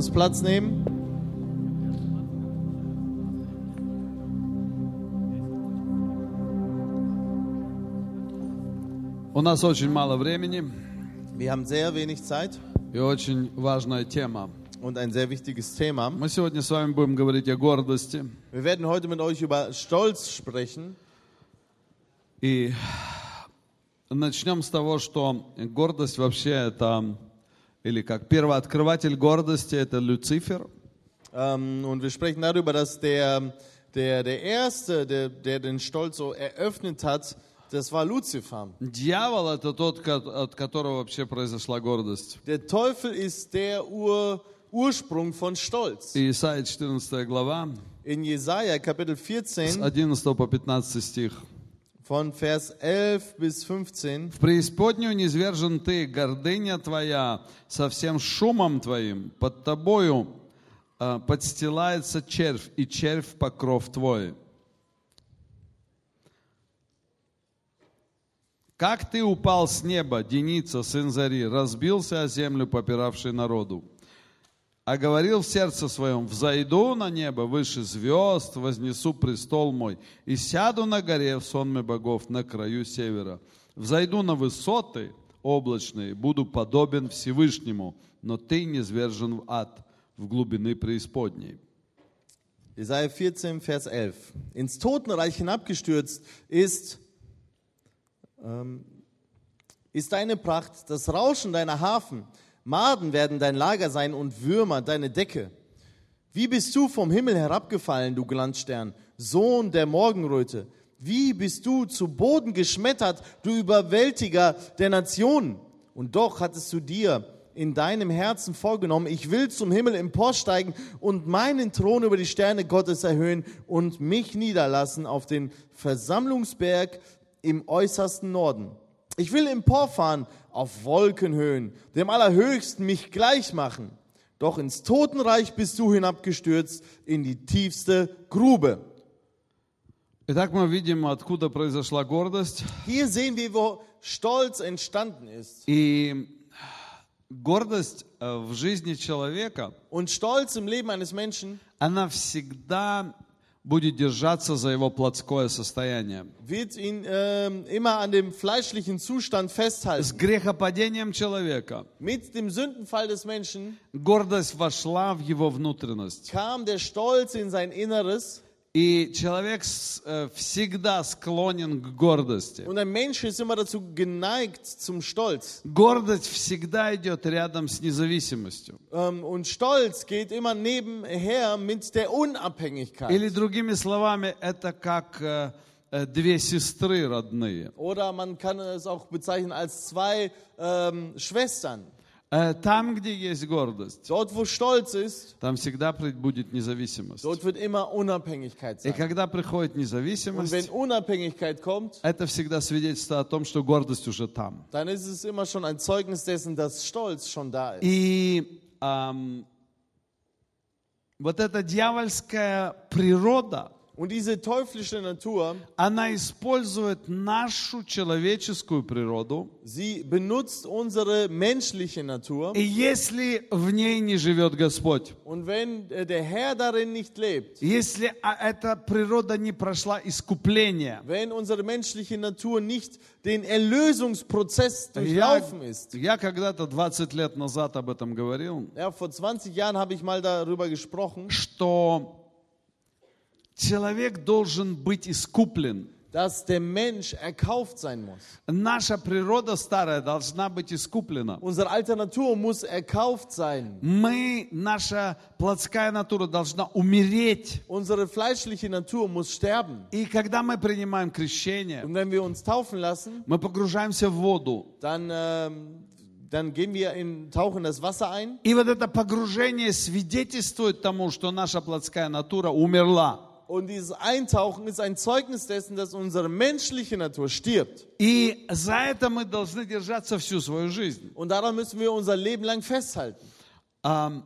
uns Platz nehmen. У нас очень мало времени Wir haben sehr wenig Zeit и очень важная тема. und ein sehr wichtiges Thema. Мы сегодня с вами будем говорить о гордости. Wir werden heute mit euch über Stolz sprechen. И начнем с того, что гордость вообще это, или как первооткрыватель гордости, это Люцифер. Ähm, und wir sprechen darüber, dass der, der, der Erste, der, der den Stolz so eröffnet hat, das war Luzifer. Дьявол это тот, от которого вообще произошла гордость. Der Teufel ist der Ur, Ursprung von Stolz. Исайя 14 глава, In Jesaja Kapitel с 14 11 по 15 стих. Von Vers 11 bis 15. В преисподнюю низвержен ты, гордыня твоя, со всем шумом твоим, под тобою э, подстилается червь, и червь покров твой. Как ты упал с неба, Деница, сын Зари, разбился о землю, попиравший народу. А говорил в сердце своем, взойду на небо выше звезд, вознесу престол мой, и сяду на горе в сонме богов на краю севера. Взойду на высоты облачные, буду подобен Всевышнему, но ты не звержен в ад, в глубины преисподней. Jesaja 14, Vers 11. Ins Totenreich hinabgestürzt ist, ähm, ist deine Pracht, das Rauschen deiner Hafen. Maden werden dein Lager sein und Würmer deine Decke. Wie bist du vom Himmel herabgefallen, du Glanzstern, Sohn der Morgenröte? Wie bist du zu Boden geschmettert, du Überwältiger der Nationen? Und doch hattest du dir in deinem Herzen vorgenommen, ich will zum Himmel emporsteigen und meinen Thron über die Sterne Gottes erhöhen und mich niederlassen auf den Versammlungsberg im äußersten Norden. Ich will emporfahren auf Wolkenhöhen, dem Allerhöchsten mich gleich machen. Doch ins Totenreich bist du hinabgestürzt, in die tiefste Grube. Итак, мы видим, откуда произошла гордость. Hier sehen wir, wo Stolz entstanden ist. И гордость э, в жизни человека, Und Stolz im Leben eines Menschen она всегда будет держаться за его плотское состояние. wird ihn ähm, immer an dem fleischlichen Zustand С festhalten. грехопадением человека Mit dem Sündenfall des Menschen гордость вошла в его внутренность. kam der Stolz in sein Inneres И человек э, всегда склонен к гордости. und ein Mensch ist immer dazu geneigt zum Stolz. Гордость всегда идет рядом с независимостью. Ähm, und Stolz geht immer nebenher mit der Unabhängigkeit. Или другими словами, это как э, э, две сестры родные. Oder man kann es auch bezeichnen als zwei ähm, Schwestern. Э, Там, где есть гордость, Dort, wo Stolz ist, там всегда будет независимость. dort wird immer Unabhängigkeit И sein. когда приходит Und wenn независимость, Unabhängigkeit kommt, это всегда свидетельство о том, что гордость уже там. dann ist es immer schon ein Zeugnis dessen, dass Stolz schon da ist. И ам, вот эта дьявольская природа, Und diese teuflische Natur, она использует нашу человеческую природу. sie benutzt unsere menschliche Natur. И если в ней не живет Господь, Und wenn äh, der Herr darin nicht lebt, если а, эта природа не прошла искупление, wenn unsere menschliche Natur nicht den Erlösungsprozess я, durchlaufen ist, я когда-то 20 лет назад об этом говорил, ja, vor 20 Jahren habe ich mal darüber gesprochen, что человек должен быть искуплен. dass der Mensch erkauft sein muss. Наша природа старая должна быть искуплена. Unsere alte Natur muss erkauft sein. Мы, наша плотская натура должна умереть. Unsere fleischliche Natur muss sterben. И когда мы принимаем крещение, Und wenn wir uns taufen lassen, мы погружаемся в воду. dann, ähm, dann gehen wir in, tauchen das Wasser ein. И вот это погружение свидетельствует тому, что наша плотская натура умерла. Und dieses Eintauchen ist ein Zeugnis dessen, dass unsere menschliche Natur stirbt. И за это мы должны держаться всю свою жизнь. Und daran müssen wir unser Leben lang festhalten. Ам,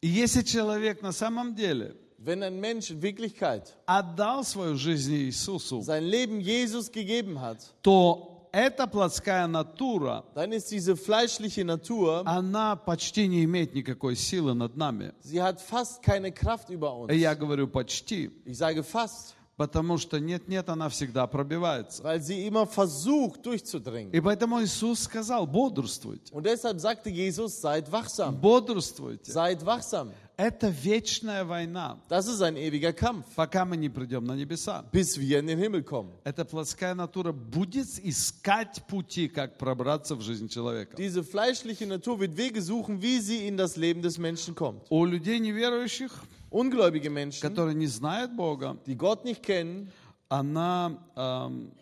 И если человек на самом деле Wenn ein Mensch in Wirklichkeit отдал свою жизнь Иисусу, sein Leben Jesus gegeben hat, то эта плотская натура, dann ist diese fleischliche Natur, она почти не имеет никакой силы над нами. sie hat fast keine Kraft über uns. И я говорю почти, Ich sage fast, потому что нет-нет, она всегда пробивается. weil sie immer versucht durchzudringen. И поэтому Иисус сказал, бодрствуйте, Und deshalb sagte Jesus, seid wachsam, бодрствуйте. seid wachsam. Это вечная война, Das ist ein ewiger Kampf, пока мы не придем на небеса. bis wir in den Himmel kommen. Эта плотская натура будет искать пути, как пробраться в жизнь человека. Diese fleischliche Natur wird Wege suchen, wie sie in das Leben des Menschen kommt. У людей неверующих, Ungläubige Menschen, которые не знают Бога, die Gott nicht kennen, она, эм,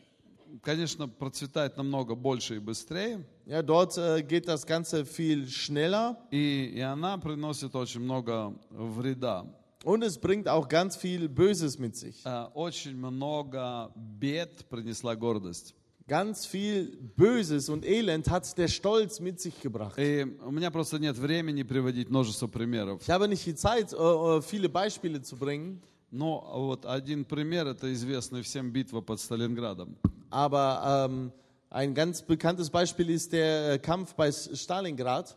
конечно, процветает намного больше и быстрее, ja, dort äh, geht das Ganze viel schneller и, и она приносит очень много вреда. und es bringt auch ganz viel Böses mit sich. Э, Очень много бед принесла гордость. Ganz viel Böses und Elend hat der Stolz mit sich gebracht. И у меня просто нет времени приводить множество примеров. Ich habe nicht die Zeit, äh, äh, viele Beispiele zu bringen, Но вот один пример, это известная всем битва под Сталинградом. aber ähm, ein ganz bekanntes Beispiel ist der äh, Kampf bei Stalingrad.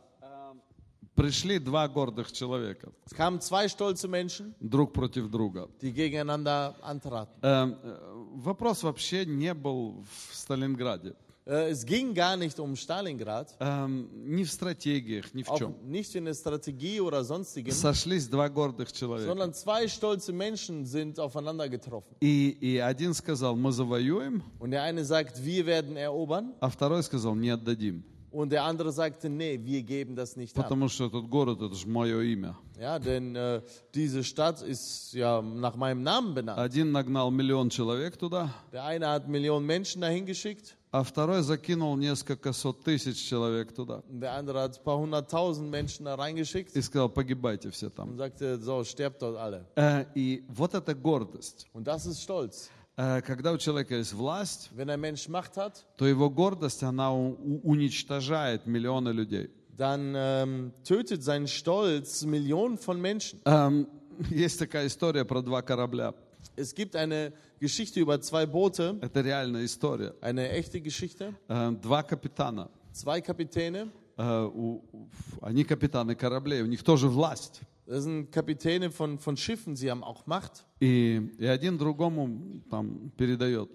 Пришли два гордых человека, Es kamen zwei stolze Menschen, друг против друга. die gegeneinander antraten. Эм, э, Вопрос вообще не был в Сталинграде. Äh, Es ging gar nicht um Stalingrad, Эм, Ни в стратегиях, ни в чем. nicht in der Strategie oder sonstigem, Сошлись два гордых человека. sondern zwei stolze Menschen sind aufeinander getroffen. И, и один сказал, мы завоюем, Und der eine sagt, wir werden erobern, а второй сказал, не отдадим. und der andere sagte, nee, wir geben das nicht ab. Потому что этот город, это же мое имя. Ja, denn äh, diese Stadt ist ja nach meinem Namen benannt. Один нагнал миллион человек туда, Der eine hat Millionen Menschen dahin geschickt, а второй закинул несколько сот тысяч человек туда. und der andere hat ein paar hunderttausend Menschen da reingeschickt И сказал, погибайте все там. und sagte, so, sterbt dort alle. Э, И вот эта гордость. Und das ist Stolz. Э, Когда у человека есть власть, hat, то его гордость, она уничтожает миллионы людей. dann ähm, tötet sein Stolz Millionen von Menschen. Эм, Есть такая история про два корабля. Es gibt eine Geschichte über zwei Boote, Это реальная история. eine echte Geschichte. Э, Два капитана. Zwei Kapitäne, Э, у- у- Они капитаны кораблей, у них тоже власть. das sind Kapitäne von, von Schiffen, sie haben auch Macht. И, и один другому там передает.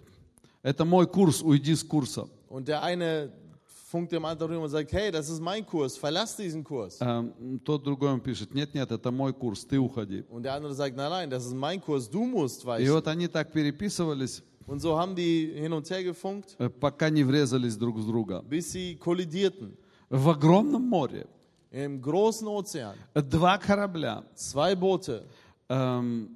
Это мой курс, уйди с курса. Und der eine funkt dem anderen rüber und sagt, hey, das ist mein Kurs, verlass diesen Kurs. Эм, Тот другой ему пишет, нет, нет, это мой курс, ты уходи. Und der andere sagt, nein, nein, das ist mein Kurs, du musst И weichen. вот они так переписывались, Und so haben die hin und her gefunkt, э, пока не врезались друг в друга. bis sie kollidierten. В огромном море Im großen Ozean. два корабля Zwei Boote эм,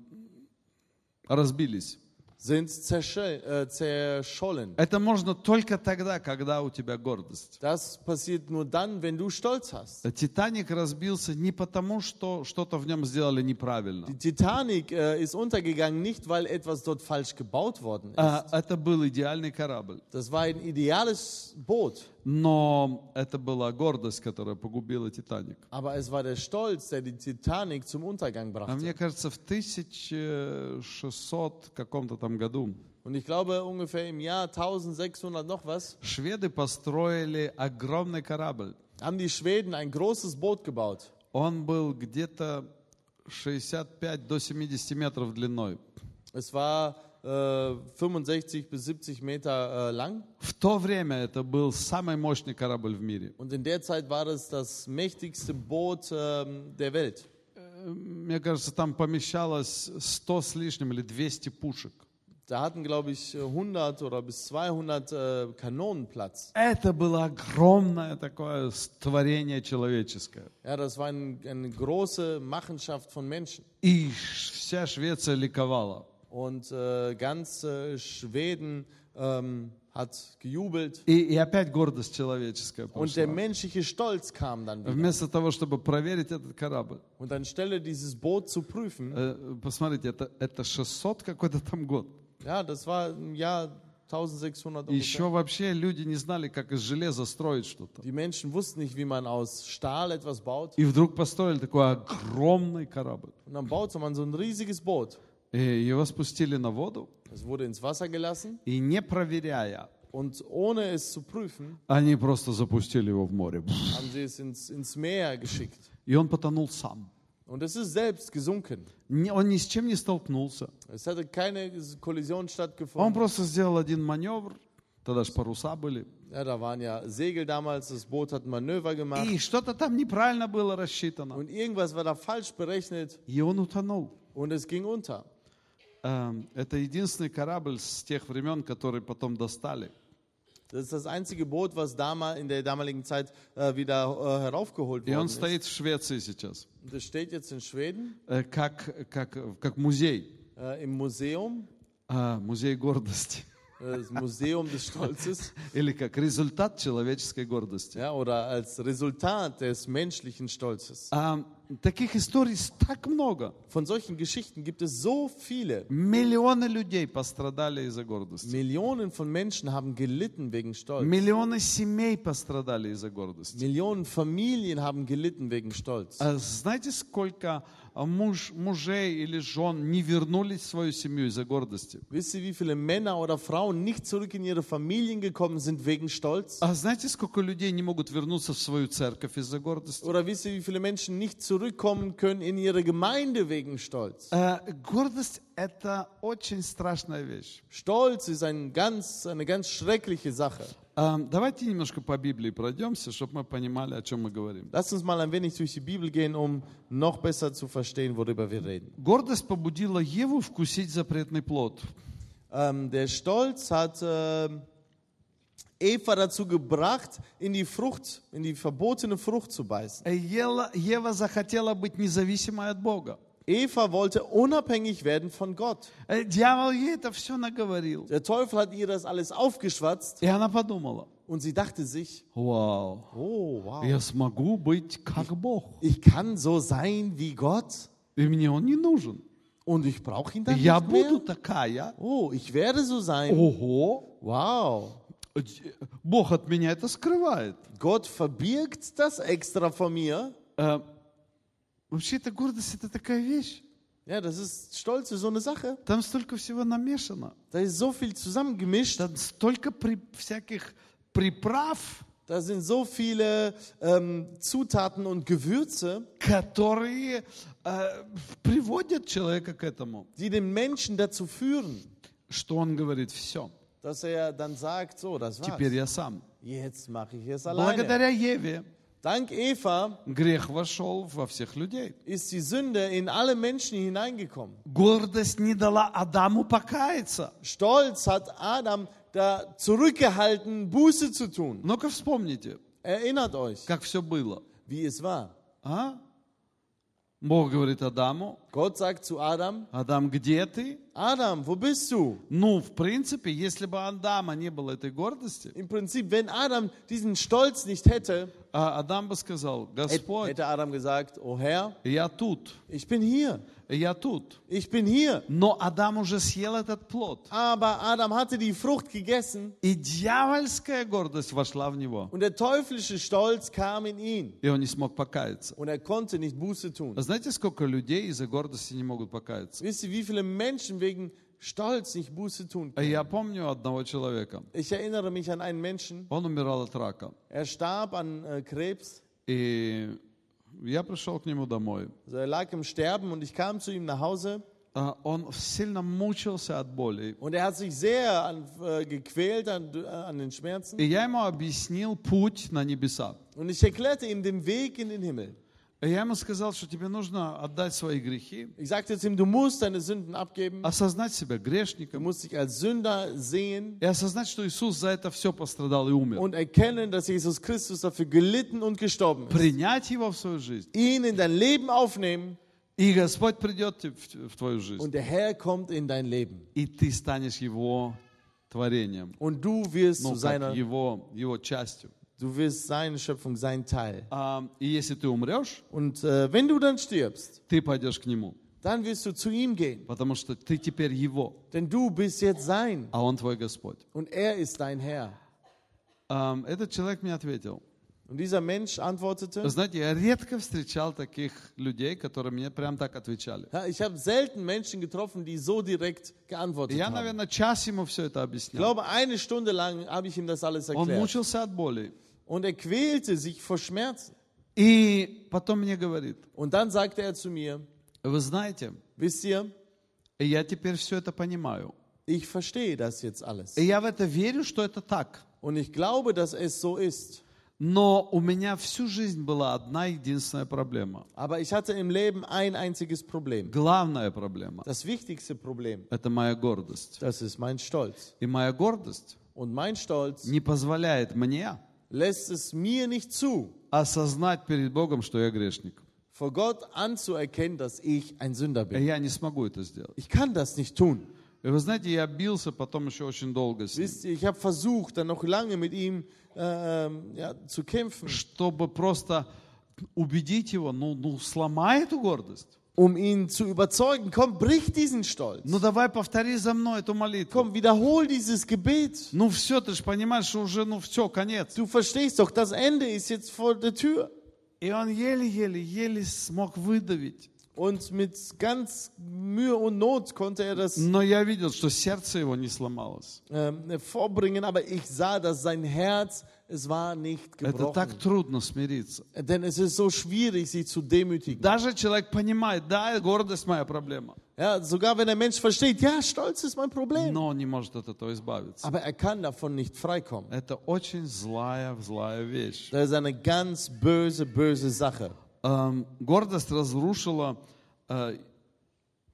разбились. sind äh, zerschollen. Это можно только тогда, когда у тебя гордость. Das passiert nur dann, wenn du Stolz hast. Титаник разбился не потому, что что-то в нем сделали неправильно. Die Titanic äh, ist untergegangen, nicht weil etwas dort falsch gebaut worden ist. А, Это был идеальный корабль. Das war ein ideales Boot, Но это была гордость, которая погубила Титаник. aber es war der Stolz, der die Titanic zum Untergang А мне кажется, в 1600 каком-то там году Und ich glaube, ungefähr im Jahr 1600 noch was, шведы построили огромный корабль. haben die Schweden ein großes Boot gebaut. Он был где-то 65 до 70 метров длиной. Es war äh, 65 bis 70 Meter äh, lang. В то время это был самый мощный корабль в мире. Und in der Zeit war es das mächtigste Boot ähm, der Welt. Э, Мне кажется, там помещалось 100 с лишним или 200 пушек. Da hatten, glaube ich, 100 oder bis 200 äh, Kanonen Platz. Это было огромное такое творение человеческое. Ja, das war ein, eine große Machenschaft von Menschen. И ш- вся Швеция ликовала. Und äh, ganz äh, Schweden ähm, hat gejubelt. И, и опять гордость человеческая Und der пошла. menschliche Stolz kam dann wieder. Вместо того, чтобы проверить этот корабль. Und anstelle dieses Boot zu prüfen, Э, Посмотрите, это, это 600 какой-то там год. ja, das war im Jahr 1600 И еще ungefähr. вообще люди не знали, как из железа строить что-то. Die Menschen wussten nicht, wie man aus Stahl etwas baut. И вдруг построили такой огромный корабль. Und dann baute man so ein riesiges Boot. И его спустили на воду. Es wurde ins Wasser gelassen И не проверяя, Und ohne es zu prüfen, они просто запустили его в море. haben sie es ins, ins Meer geschickt. И он потонул сам. Und es ist selbst gesunken. Он ни с чем не столкнулся. Es hatte keine Kollision Он stattgefunden. просто сделал один маневр, тогда же паруса были. Ja, da waren ja Segel damals, das Boot hat ein Manöver gemacht. И что-то там неправильно было рассчитано. Und irgendwas war da falsch berechnet И он утонул. und es ging unter. Эм, Это единственный корабль с тех времен, который потом достали. Das ist das einzige Boot, was damal, in der damaligen Zeit äh, wieder äh, heraufgeholt worden ist. стоит в Швеции сейчас, das steht jetzt in Schweden э, как, как, как музей, äh, im Museum, А, музей гордости. äh, das Museum des Stolzes, Или как результат человеческой гордости. ja, oder als Resultat des menschlichen Stolzes. А, таких историй так много. Von solchen Geschichten gibt es so viele. Миллионы людей пострадали из-за гордости. Millionen von Menschen haben gelitten wegen Stolz. Миллионы семей пострадали из-за гордости. Millionen Familien haben gelitten wegen Stolz. А знаете, сколько а, муж, мужей или жен не вернулись в свою семью из-за гордости? Wisst ihr, wie viele Männer oder Frauen nicht zurück in ihre Familien gekommen sind wegen Stolz? А знаете, сколько людей не могут вернуться в свою церковь из-за гордости? Oder wisst ihr, wie viele Menschen nicht zurückkommen können in ihre Gemeinde wegen Stolz? Э, Гордость – это очень страшная вещь. Stolz ist ein ganz, eine ganz schreckliche Sache. А, Давайте немножко по Библии пройдемся, чтобы мы понимали, о чем мы говорим. Lasst uns mal ein wenig durch die Bibel gehen, um noch besser zu verstehen, worüber wir reden. Гордость побудила Еву вкусить запретный плод. Ähm, der Stolz hat ähm, Eva dazu gebracht, in die Frucht, in die verbotene Frucht zu beißen. Э, Ева захотела быть независимой от Бога. Eva wollte unabhängig werden von Gott. Э, Дьявол ей это все наговорил. Der Teufel hat ihr das alles aufgeschwatzt И она подумала, und sie dachte sich, вау, oh wow, я смогу быть как Бог. ich kann so sein wie Gott И мне он не нужен. und ich brauche ihn dann Я nicht mehr. буду такая. Oh, ich werde so sein. Ого. Wow. Бог от меня это скрывает. Gott verbirgt das extra von mir. Э, Вообще-то гордость это такая вещь. Ja, das ist Stolz so eine Sache. Там столько всего намешано. Da ist so viel zusammengemischt. Там столько при- всяких приправ, Da sind so viele ähm, Zutaten und Gewürze, которые э, приводят человека к этому, die den Menschen dazu führen, что он говорит, все, dass er dann sagt, so, das war's. теперь я сам. Jetzt mache ich es alleine. Благодаря Еве Dank Eva грех вошел во всех людей. ist die Sünde in alle Menschen hineingekommen. Гордость не дала Адаму покаяться. Stolz hat Adam da zurückgehalten, Buße zu tun. Ну-ка вспомните, Erinnert euch, как все было. wie es war. А? Бог говорит Адаму, Gott sagt zu Adam, Адам, где ты? Adam, wo bist du? Ну, в принципе, если бы Адама не было этой гордости, Im Prinzip, wenn Adam diesen Stolz nicht hätte, а Адам бы сказал, hätte Господь, hätte Adam gesagt, oh Herr, я тут, ich bin hier, я тут. ich bin hier. Но Адам уже съел этот плод. Aber Adam hatte die Frucht gegessen И дьявольская гордость вошла в него. und der teuflische Stolz kam in ihn И он не смог покаяться. und er konnte nicht Buße tun. А знаете, сколько людей из-за гордости не могут покаяться? Wisst ihr, wie viele Menschen wegen Stolz nicht Buße tun А können? Я помню одного человека. Ich erinnere mich an einen Menschen, Он умирал от рака. er starb an äh, Krebs, И я пришел к нему домой. also er lag im Sterben und ich kam zu ihm nach Hause А Он сильно мучился от боли. und er hat sich sehr an, äh, gequält an, äh, an den Schmerzen И я ему объяснил путь на небеса. und ich erklärte ihm den Weg in den Himmel. Я ему сказал, что тебе нужно отдать свои грехи, Ich sagte zu ihm, du musst deine Sünden abgeben, осознать себя du грешником musst dich als Sünder sehen и осознать, что Иисус за это все пострадал и умер. und erkennen, dass Jesus Christus dafür gelitten und gestorben ist. Принять его в свою жизнь. Ihn in dein Leben aufnehmen И Господь придет в в твою жизнь. und der Herr kommt in dein Leben. И ты станешь его творением. Und du wirst Ну, zu как seiner, его, его частью. du wirst seine Schöpfung, sein Teil. А, и если ты умрешь, Und äh, wenn du dann stirbst, ты пойдешь к нему. dann wirst du zu ihm gehen, Потому что ты теперь его, denn du bist jetzt sein а он твой Господь. und er ist dein Herr. А, этот человек мне ответил. Und dieser Mensch Вы antwortete, знаете, я редко встречал таких людей, которые мне прям так отвечали. ja, ich habe selten Menschen getroffen, die so direkt И geantwortet Я, haben. наверное, час ему все это Ich объяснял. glaube, eine Stunde lang habe ich ihm das alles Он erklärt. мучился от боли. Und er quälte sich vor Schmerzen. И потом мне говорит, Und dann sagte er zu mir, вы знаете, wisst ihr, я теперь все это понимаю. ich verstehe das jetzt alles. И я в это верю, что это так. Und ich glaube, dass es so ist. Но у меня всю жизнь была одна единственная проблема. Aber ich hatte im Leben ein einziges Problem. Главная проблема Das wichtigste Problem, – это моя гордость. das ist mein Stolz. И моя гордость Und mein Stolz не позволяет мне lässt es mir nicht zu, осознать перед Богом, что я грешник. vor Gott anzuerkennen, dass ich ein Sünder И bin. я не смогу это сделать. Ich kann das nicht tun. И вы знаете, я бился потом еще очень долго с ним, Wisst ihr, ich habe versucht, dann noch lange mit ihm äh, ähm, ja, zu kämpfen, чтобы просто убедить его, ну, ну сломай эту гордость. um ihn zu überzeugen. Komm, brich diesen Stolz. Ну давай повтори за мной эту молитву. Komm, wiederhol dieses Gebet. Ну все, ты же понимаешь, что уже, ну все, конец. Du verstehst doch, das Ende ist jetzt vor der Tür. И он еле-еле, еле смог выдавить. Und mit ganz Mühe und Not konnte er das Но я видел, что сердце его не сломалось. ähm, vorbringen, aber ich sah, dass sein Herz, es war nicht Это так трудно смириться. Denn es ist so schwierig, sich zu demütigen. Даже человек понимает, да, гордость моя проблема, Ja, sogar wenn der Mensch versteht, ja, Stolz ist mein Problem. но он не может от этого избавиться. Aber er kann davon nicht freikommen. Это очень злая, злая вещь. Das ist eine ganz böse, böse Sache. Эм, Гордость разрушила э,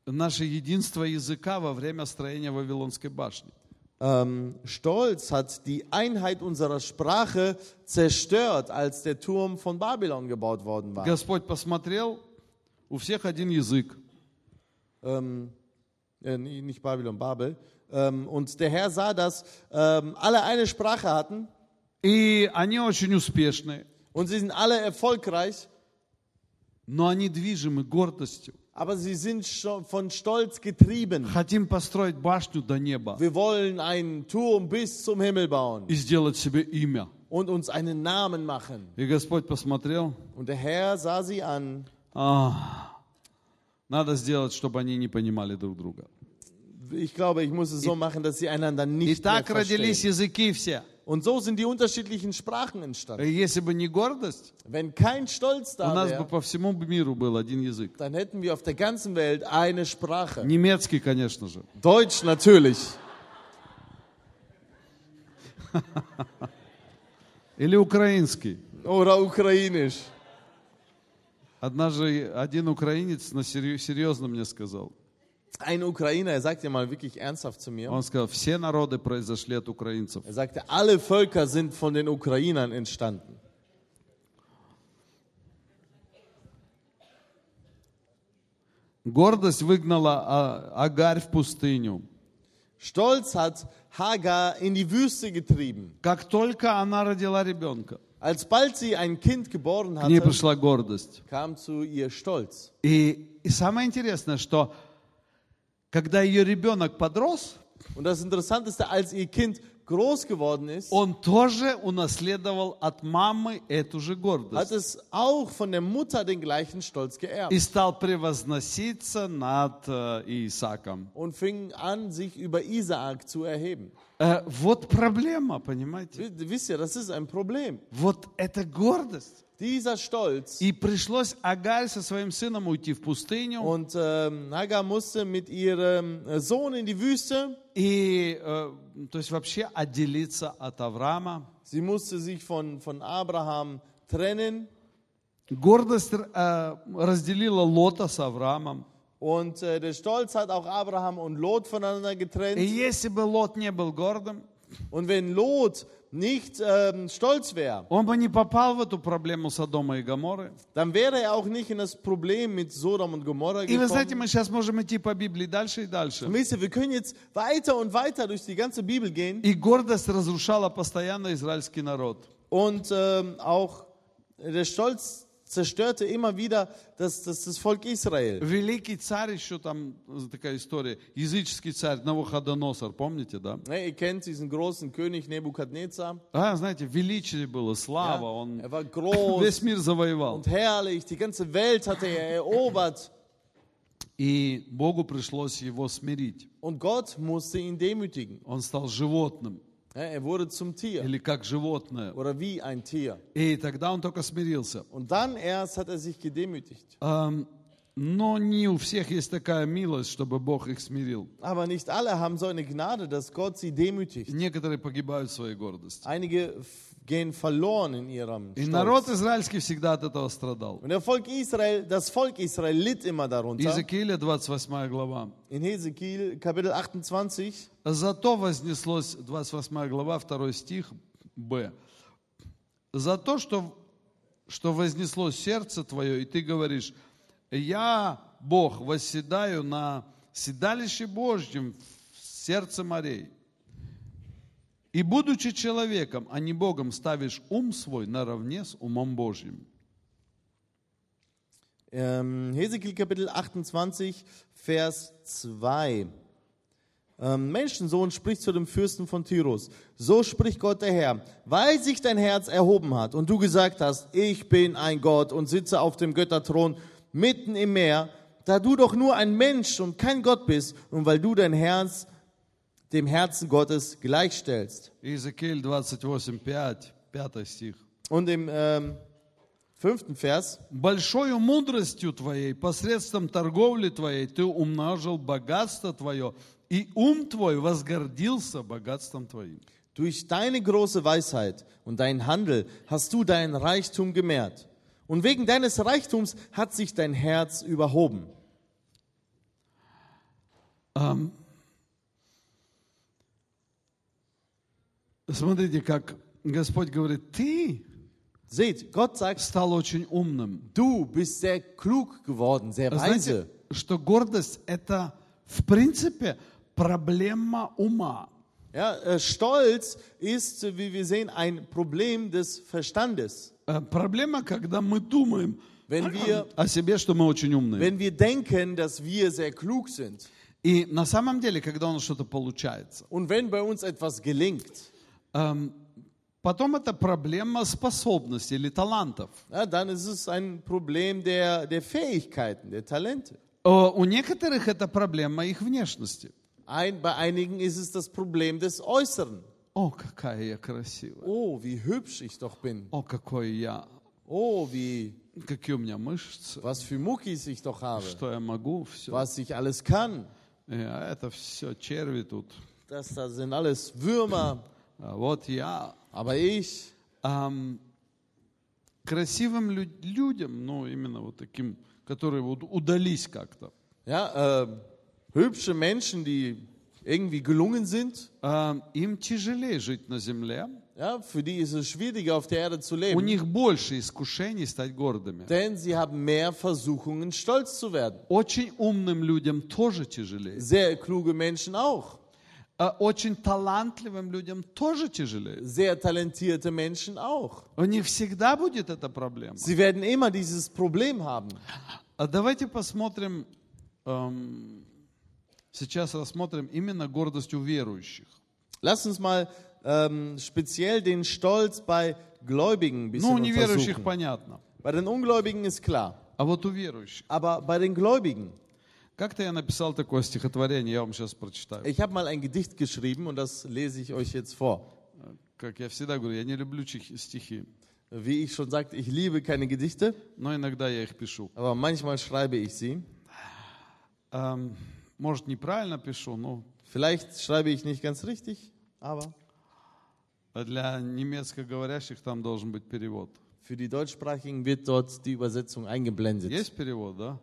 наше единство языка во время строения Вавилонской башни. Ähm, Stolz hat die Einheit unserer Sprache zerstört, als der Turm von Babylon gebaut worden war. Господь посмотрел, у всех один язык. ähm, äh, nee, nicht Babylon, Babel. Ähm, und der Herr sah, dass ähm, alle eine Sprache hatten И они очень успешные, und sie sind alle erfolgreich, но они движимы гордостью. aber sie sind schon von Stolz getrieben. Хотим построить башню до неба Wir wollen einen Turm bis zum Himmel bauen и сделать себе имя. und uns einen Namen machen. И Господь посмотрел, Und der Herr sah sie an. «А, надо сделать, чтобы они не понимали друг друга. Ich glaube, ich muss es so machen, dass sie einander И nicht mehr так родились verstehen. языки все. Und so sind die unterschiedlichen Sprachen entstanden. Если бы не гордость, Wenn kein Stolz у da нас бы wäre, по всему миру был один язык. dann hätten wir auf der ganzen Welt eine Sprache. Немецкий, конечно же. Deutsch natürlich. Или украинский. Oder Ukrainisch. Однажды один украинец на серьезно мне сказал. Ein Ukrainer, er sagte mal wirklich ernsthaft zu mir, Он сказал, все народы произошли от украинцев. er sagte, alle Völker sind von den Ukrainern entstanden. Гордость выгнала А- Агарь в пустыню. Stolz hat Hagar in die Wüste getrieben. Как только она родила ребенка, Alsbald sie ein Kind geboren к ней hatte, пришла гордость. kam zu ihr Stolz. И, и самое интересное, что когда ее ребенок подрос, Und das Interessanteste, als ihr Kind groß geworden ist, он тоже унаследовал от мамы эту же hat гордость. es auch von der Mutter den gleichen Stolz geerbt И стал превозноситься над э, Исааком. und fing an, sich über Isaak zu erheben. Э, вот проблема, понимаете? Wi- Wisst ihr, das ist ein Problem. Вот это гордость. Dieser Stolz И пришлось Агарь со своим сыном уйти в пустыню. Und ähm, Hagar musste mit ihrem äh, Sohn in die Wüste. И, э, то есть вообще отделиться от Авраама. Sie musste sich von, von Abraham trennen. Гордость э, разделила Лота с Авраамом. Und äh, der Stolz hat auch Abraham und Lot voneinander И getrennt. если бы Лот не был гордым, Und wenn Lot nicht ähm, stolz wäre, он бы не попал в эту проблему Содома и Гоморры. dann wäre er auch nicht in das Problem mit Sodom und Gomorra И вы знаете, gekommen. мы сейчас можем идти по Библии дальше и дальше. Und wisst ihr, wir können jetzt weiter und weiter durch die ganze Bibel gehen И гордость разрушала постоянно израильский народ. und ähm, auch der Stolz zerstörte immer wieder das, das, das Volk Israel. Великий царь еще там такая история. Языческий царь Навуходоносор, помните, да? Ne, ihr kennt diesen großen König Nebukadnezar. А, знаете, величие было, Ja, слава, он er war groß весь мир завоевал. und herrlich. Die ganze Welt hatte er erobert. И Богу пришлось его смирить. Und Gott musste ihn demütigen. Он стал животным, Ja, er wurde zum Tier или как животное. oder wie ein Tier. И тогда он только смирился. Und dann erst hat er sich gedemütigt. Ам, Но не у всех есть такая милость, чтобы Бог их смирил. Aber nicht alle haben so eine Gnade, dass Gott sie demütigt. Некоторые погибают в своей гордости. Einige f- gehen verloren in ihrem И народ Stolz. израильский всегда от этого страдал. Und der Volk Israel, das Volk Israel litt immer darunter. Иезекииля 28 глава. In Hesekiel Kapitel 28. Зато вознеслось, 28 глава, 2 стих, Б. За то, что, что вознесло сердце твое, и ты говоришь, я, Бог, восседаю на седалище Божьем в сердце морей. И будучи человеком, а не Богом, ставишь ум свой наравне с умом Божьим. Ähm, Hesekiel Kapitel 28, Vers 2. Ähm, Menschensohn spricht zu dem Fürsten von Tyrus. So spricht Gott der Herr. Weil sich dein Herz erhoben hat und du gesagt hast, ich bin ein Gott und sitze auf dem Götterthron mitten im Meer, da du doch nur ein Mensch und kein Gott bist und weil du dein Herz dem Herzen Gottes gleichstellst. Иезекииль 28, 5, 5 стих. Und im ähm, fünften Vers, Большою мудростью твоей, посредством торговли твоей, ты умножил богатство твое, и ум твой возгордился богатством твоим. Durch deine große Weisheit und deinen Handel hast du deinen Reichtum gemehrt. Und wegen deines Reichtums hat sich dein Herz überhoben. Смотрите, как Господь говорит, ты Seht, Gott sagt, стал очень умным. du bist sehr klug geworden, sehr Знаете, weise. что гордость – это, в принципе, проблема ума. Ja, äh, Stolz ist, wie wir sehen, ein Problem des Verstandes. Э, Проблема, когда мы думаем Wenn wir, о себе, что мы очень умные. wenn wir denken, dass wir sehr klug sind И на самом деле, когда у нас что-то получается, und wenn bei uns etwas gelingt, потом это проблема способностей или талантов. ja, dann ist es ein Problem der, der Fähigkeiten, der Talente. Э, У некоторых это проблема их внешности. Ein, bei einigen ist es das Problem des Äußeren. О, какая я красивая. Oh, wie hübsch ich doch bin. О, какой я. Oh, wie, Какие у меня мышцы. was für Muckis ich doch habe. Что я могу. Все. Was ich alles kann. Это все черви тут. Das da sind alles Würmer. А вот я. Aber ich, Ам, красивым лю- людям, ну, именно вот таким, которые вот удались как-то, ja, äh, hübsche Menschen, die irgendwie gelungen sind, ам, им тяжелее жить на земле. ja, für die ist es schwieriger, auf der Erde zu У leben. них больше искушений стать гордыми. Denn sie haben mehr Versuchungen, stolz zu werden. Очень умным людям тоже тяжелее. Sehr kluge Menschen auch. А очень талантливым людям тоже тяжелее. Sehr talentierte Menschen auch. У них всегда будет эта проблема. Sie werden immer dieses Problem haben. А давайте посмотрим, эм, сейчас рассмотрим именно гордость у верующих. Lass uns mal ähm, speziell den Stolz bei Gläubigen ein bisschen Ну, у неверующих untersuchen. понятно. Bei den Ungläubigen ist klar. А вот у верующих. Aber bei den Gläubigen, Как-то я написал такое стихотворение, я вам сейчас прочитаю. ich habe mal ein Gedicht geschrieben und das lese ich euch jetzt vor. Как я всегда говорю, я не люблю чих- стихи, Wie ich schon sagte, ich liebe keine Gedichte, но иногда я их пишу. aber manchmal schreibe ich sie. Эм, Может, неправильно пишу, но Vielleicht schreibe ich nicht ganz richtig, aber для немецкоговорящих там должен быть перевод. für die Deutschsprachigen wird dort die Übersetzung eingeblendet. Есть перевод, да?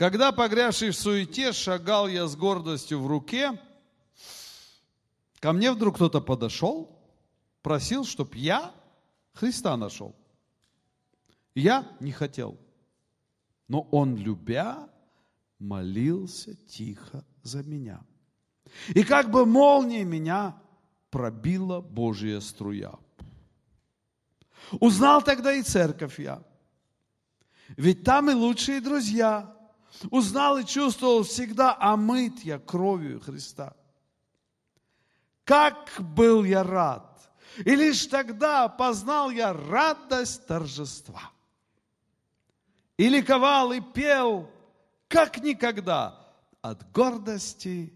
Когда, погрязший в суете, шагал я с гордостью в руке, ко мне вдруг кто-то подошел, просил, чтоб я Христа нашел. Я не хотел, но он, любя, молился тихо за меня. И как бы молнией меня пробила Божья струя. Узнал тогда и церковь я. Ведь там и лучшие друзья. Узнал и чувствовал всегда, омыт я кровью Христа. Как был я рад! И лишь тогда познал я радость торжества. И ликовал, и пел, как никогда. От гордости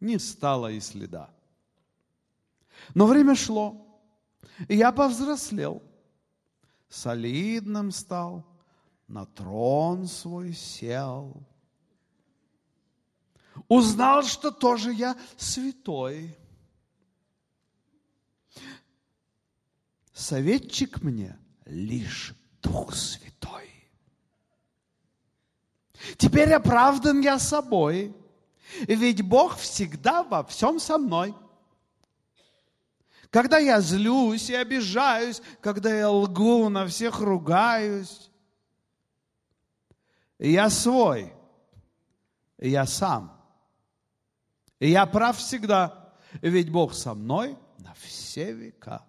не стало и следа. Но время шло, и я повзрослел, солидным стал, на трон свой сел. Узнал, что тоже я святой. Советчик мне лишь Дух Святой. Теперь оправдан я собой, ведь Бог всегда во всем со мной. Когда я злюсь и обижаюсь, когда я лгу, на всех ругаюсь, я свой, я сам. Я прав всегда, ведь Бог со мной на все века.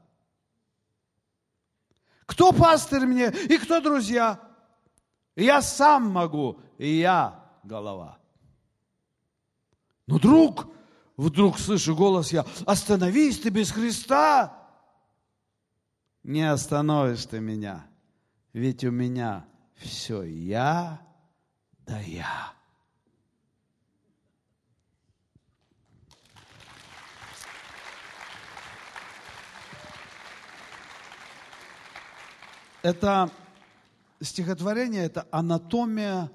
Кто пастырь мне и кто друзья? Я сам могу, и я голова. Но друг, вдруг слышу голос я, остановись ты без Христа. Не остановишь ты меня, ведь у меня все я да я. Это стихотворение, это анатомия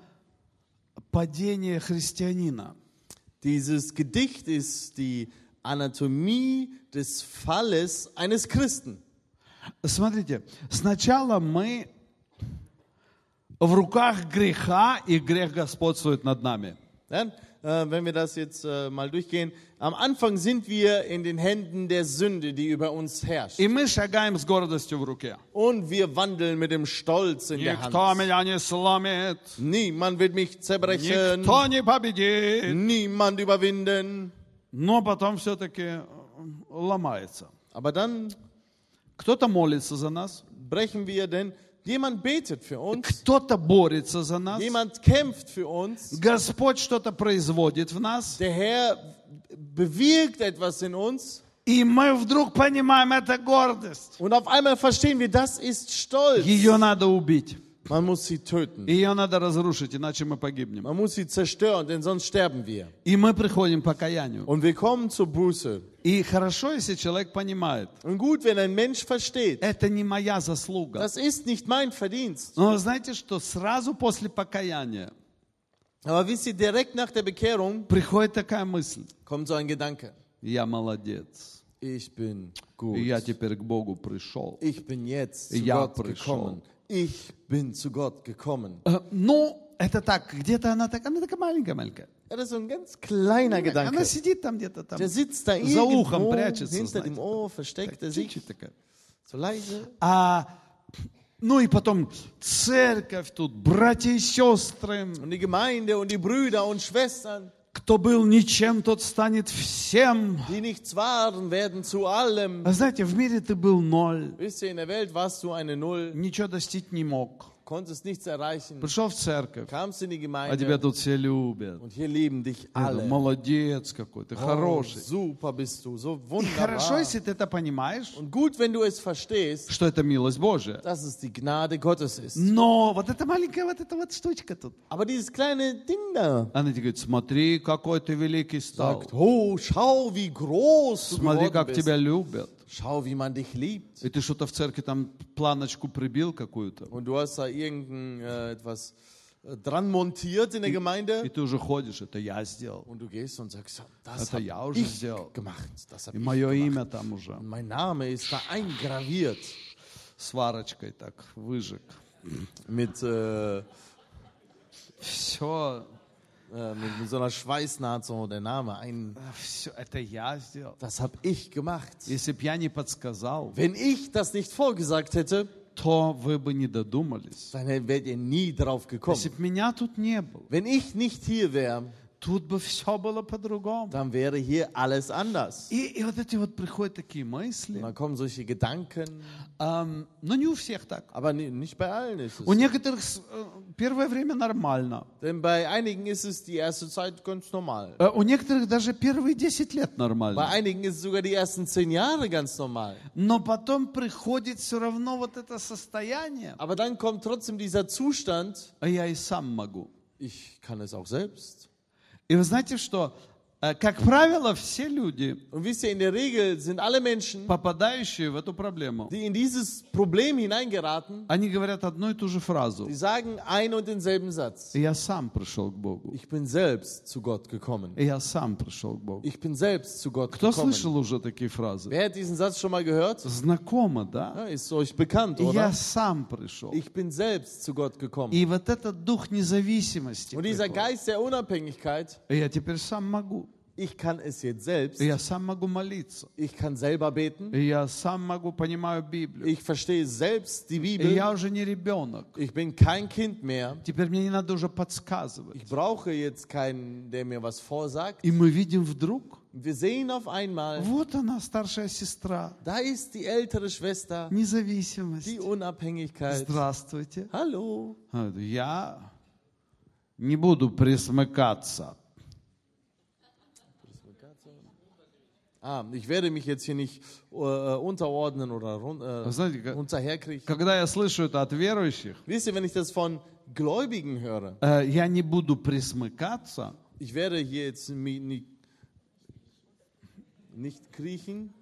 падения христианина. Dieses Gedicht ist die Anatomie des Falles eines Christen. Смотрите, сначала мы в руках греха, и грех господствует над нами. Ja, äh, wenn wir das jetzt äh, mal durchgehen, am Anfang sind wir in den Händen der Sünde, die über uns herrscht. И мы шагаем с гордостью в руке. Und wir wandeln mit dem Stolz in der Никто Hand. меня не сломит, Niemand wird mich zerbrechen, никто не победит. niemand überwinden. Но потом все-таки ломается. Aber dann Кто-то молится за нас, brechen wir, denn jemand betet für uns, кто-то борется за нас, jemand kämpft für uns, Господь что-то производит в нас, der Herr bewirkt etwas in uns и мы вдруг понимаем, это гордость. und auf einmal verstehen wir, das ist Stolz. Ее надо убить, Man muss sie töten. ее надо разрушить, иначе мы погибнем. Man muss sie zerstören, denn sonst sterben wir. И мы приходим к покаянию. Und wir kommen zur Buße. И хорошо, если человек понимает, Und gut, wenn ein Mensch versteht, это не моя заслуга. das ist nicht mein Verdienst. Но знаете, что сразу после покаяния Aber wisst ihr, direkt nach der Bekehrung приходит такая мысль. kommt so ein Gedanke. Я молодец. Ich bin gut. И я теперь к Богу пришел. Ich bin jetzt zu Ja, Gott пришел. gekommen. Ich bin zu Gott gekommen. Э, Ну, это так, где-то она, так, она такая маленькая-маленькая. Ja, das ist so ein ganz kleiner Она Gedanke. сидит там где-то там. Der sitzt da За ухом irgendwo прячется, hinter знаете. dem Ohr, versteckt er sich Чуть-чуть такая. so leise. А, ну и потом церковь тут, братья и сестры. Und die Gemeinde und die Brüder und Schwestern, Кто был ничем, тот станет всем. die nichts waren, werden zu allem. А знаете, в мире ты был ноль. Wisst ihr, in der Welt warst du eine Null, Ничего достичь не мог. Konntest nichts erreichen, Пришел в церковь, kamst in die а тебя Gemeinde тут все любят. und hier lieben dich говорю, alle. Молодец какой, ты Oh, хороший. super bist du, so И хорошо, wunderbar. если ты это понимаешь, Und gut, wenn du es verstehst, что это милость Божия. dass es die Gnade Gottes ist. Но вот эта маленькая вот эта вот штучка тут. Aber dieses kleine Ding da Она тебе говорит, смотри, какой ты великий стал. sagt, oh, schau, wie groß du Смотри, как bist. тебя любят. Schau, wie man dich liebt. И ты что-то в церкви там планочку прибил какую-то. Und du hast da irgendein äh, etwas äh, dran montiert in der Gemeinde. И ты уже ходишь, это я сделал. Und du gehst und sagst, das Это я уже ich сделал. gemacht. Das И ich мое gemacht. имя там уже. Und mein Name ist da eingraviert Сварочкой так выжег. mit, äh, Все, äh, mit, mit so einer Schweißnaht so der Name ein. все, это я сделал. Das habe ich gemacht. Если бы я не подсказал, Wenn ich das nicht vorgesagt hätte, то вы бы не додумались. dann wärt ihr nie drauf gekommen. Если бы меня тут не было, Wenn ich nicht hier wäre, тут бы все было по-другому. dann wäre hier alles anders. И, и вот эти вот приходят такие Und мысли. dann kommen solche Gedanken, Ам, но не у всех так. aber ni- nicht bei allen ist У es. некоторых с- э, первое время нормально. Denn bei einigen ist es die erste Zeit ganz normal. Э, У некоторых даже первые 10 лет Bei нормально. einigen ist es sogar die ersten zehn Jahre ganz normal. Но потом приходит все равно вот это состояние. Aber dann kommt trotzdem dieser Zustand, А я и сам могу. ich kann es auch selbst. И вы знаете что? Э, Как правило, все люди, Und wisst ihr, in der Regel sind alle Menschen, попадающие в эту проблему, die in dieses Problem hineingeraten, они говорят одну и ту же фразу. die sagen ein und denselben Satz. Я сам пришел к Богу. Ich bin selbst zu Gott gekommen. Я сам пришел к Богу. Ich bin selbst zu Gott Кто gekommen. слышал уже такие фразы? Wer hat diesen Satz schon mal gehört? Знакомо, да? Ja, ist euch bekannt, Я oder? сам пришел. Ich bin selbst zu Gott gekommen. И вот этот дух независимости, Und dieser приходит. Geist der Unabhängigkeit, я теперь сам могу. ich kann es jetzt selbst, Я сам могу молиться. ich kann selber beten, Я сам могу, понимаю Библию. ich verstehe selbst die И Bibel, я уже не ребенок. ich bin kein Kind mehr, Теперь мне не надо уже подсказывать. ich brauche jetzt keinen, der mir was vorsagt. И мы видим вдруг, Wir sehen auf einmal, вот она, старшая сестра, da ist die ältere Schwester, независимость. die Unabhängigkeit. Здравствуйте. Hallo. А, Я не буду присмыкаться. Ah, ich werde mich jetzt hier nicht äh, unterordnen oder run, Вы знаете, äh, как- unterherkriechen. когда я слышу это от верующих, Wisst ihr, wenn ich das von Gläubigen höre, э, я не буду присмыкаться, ich werde hier jetzt mi- ni- nicht kriechen,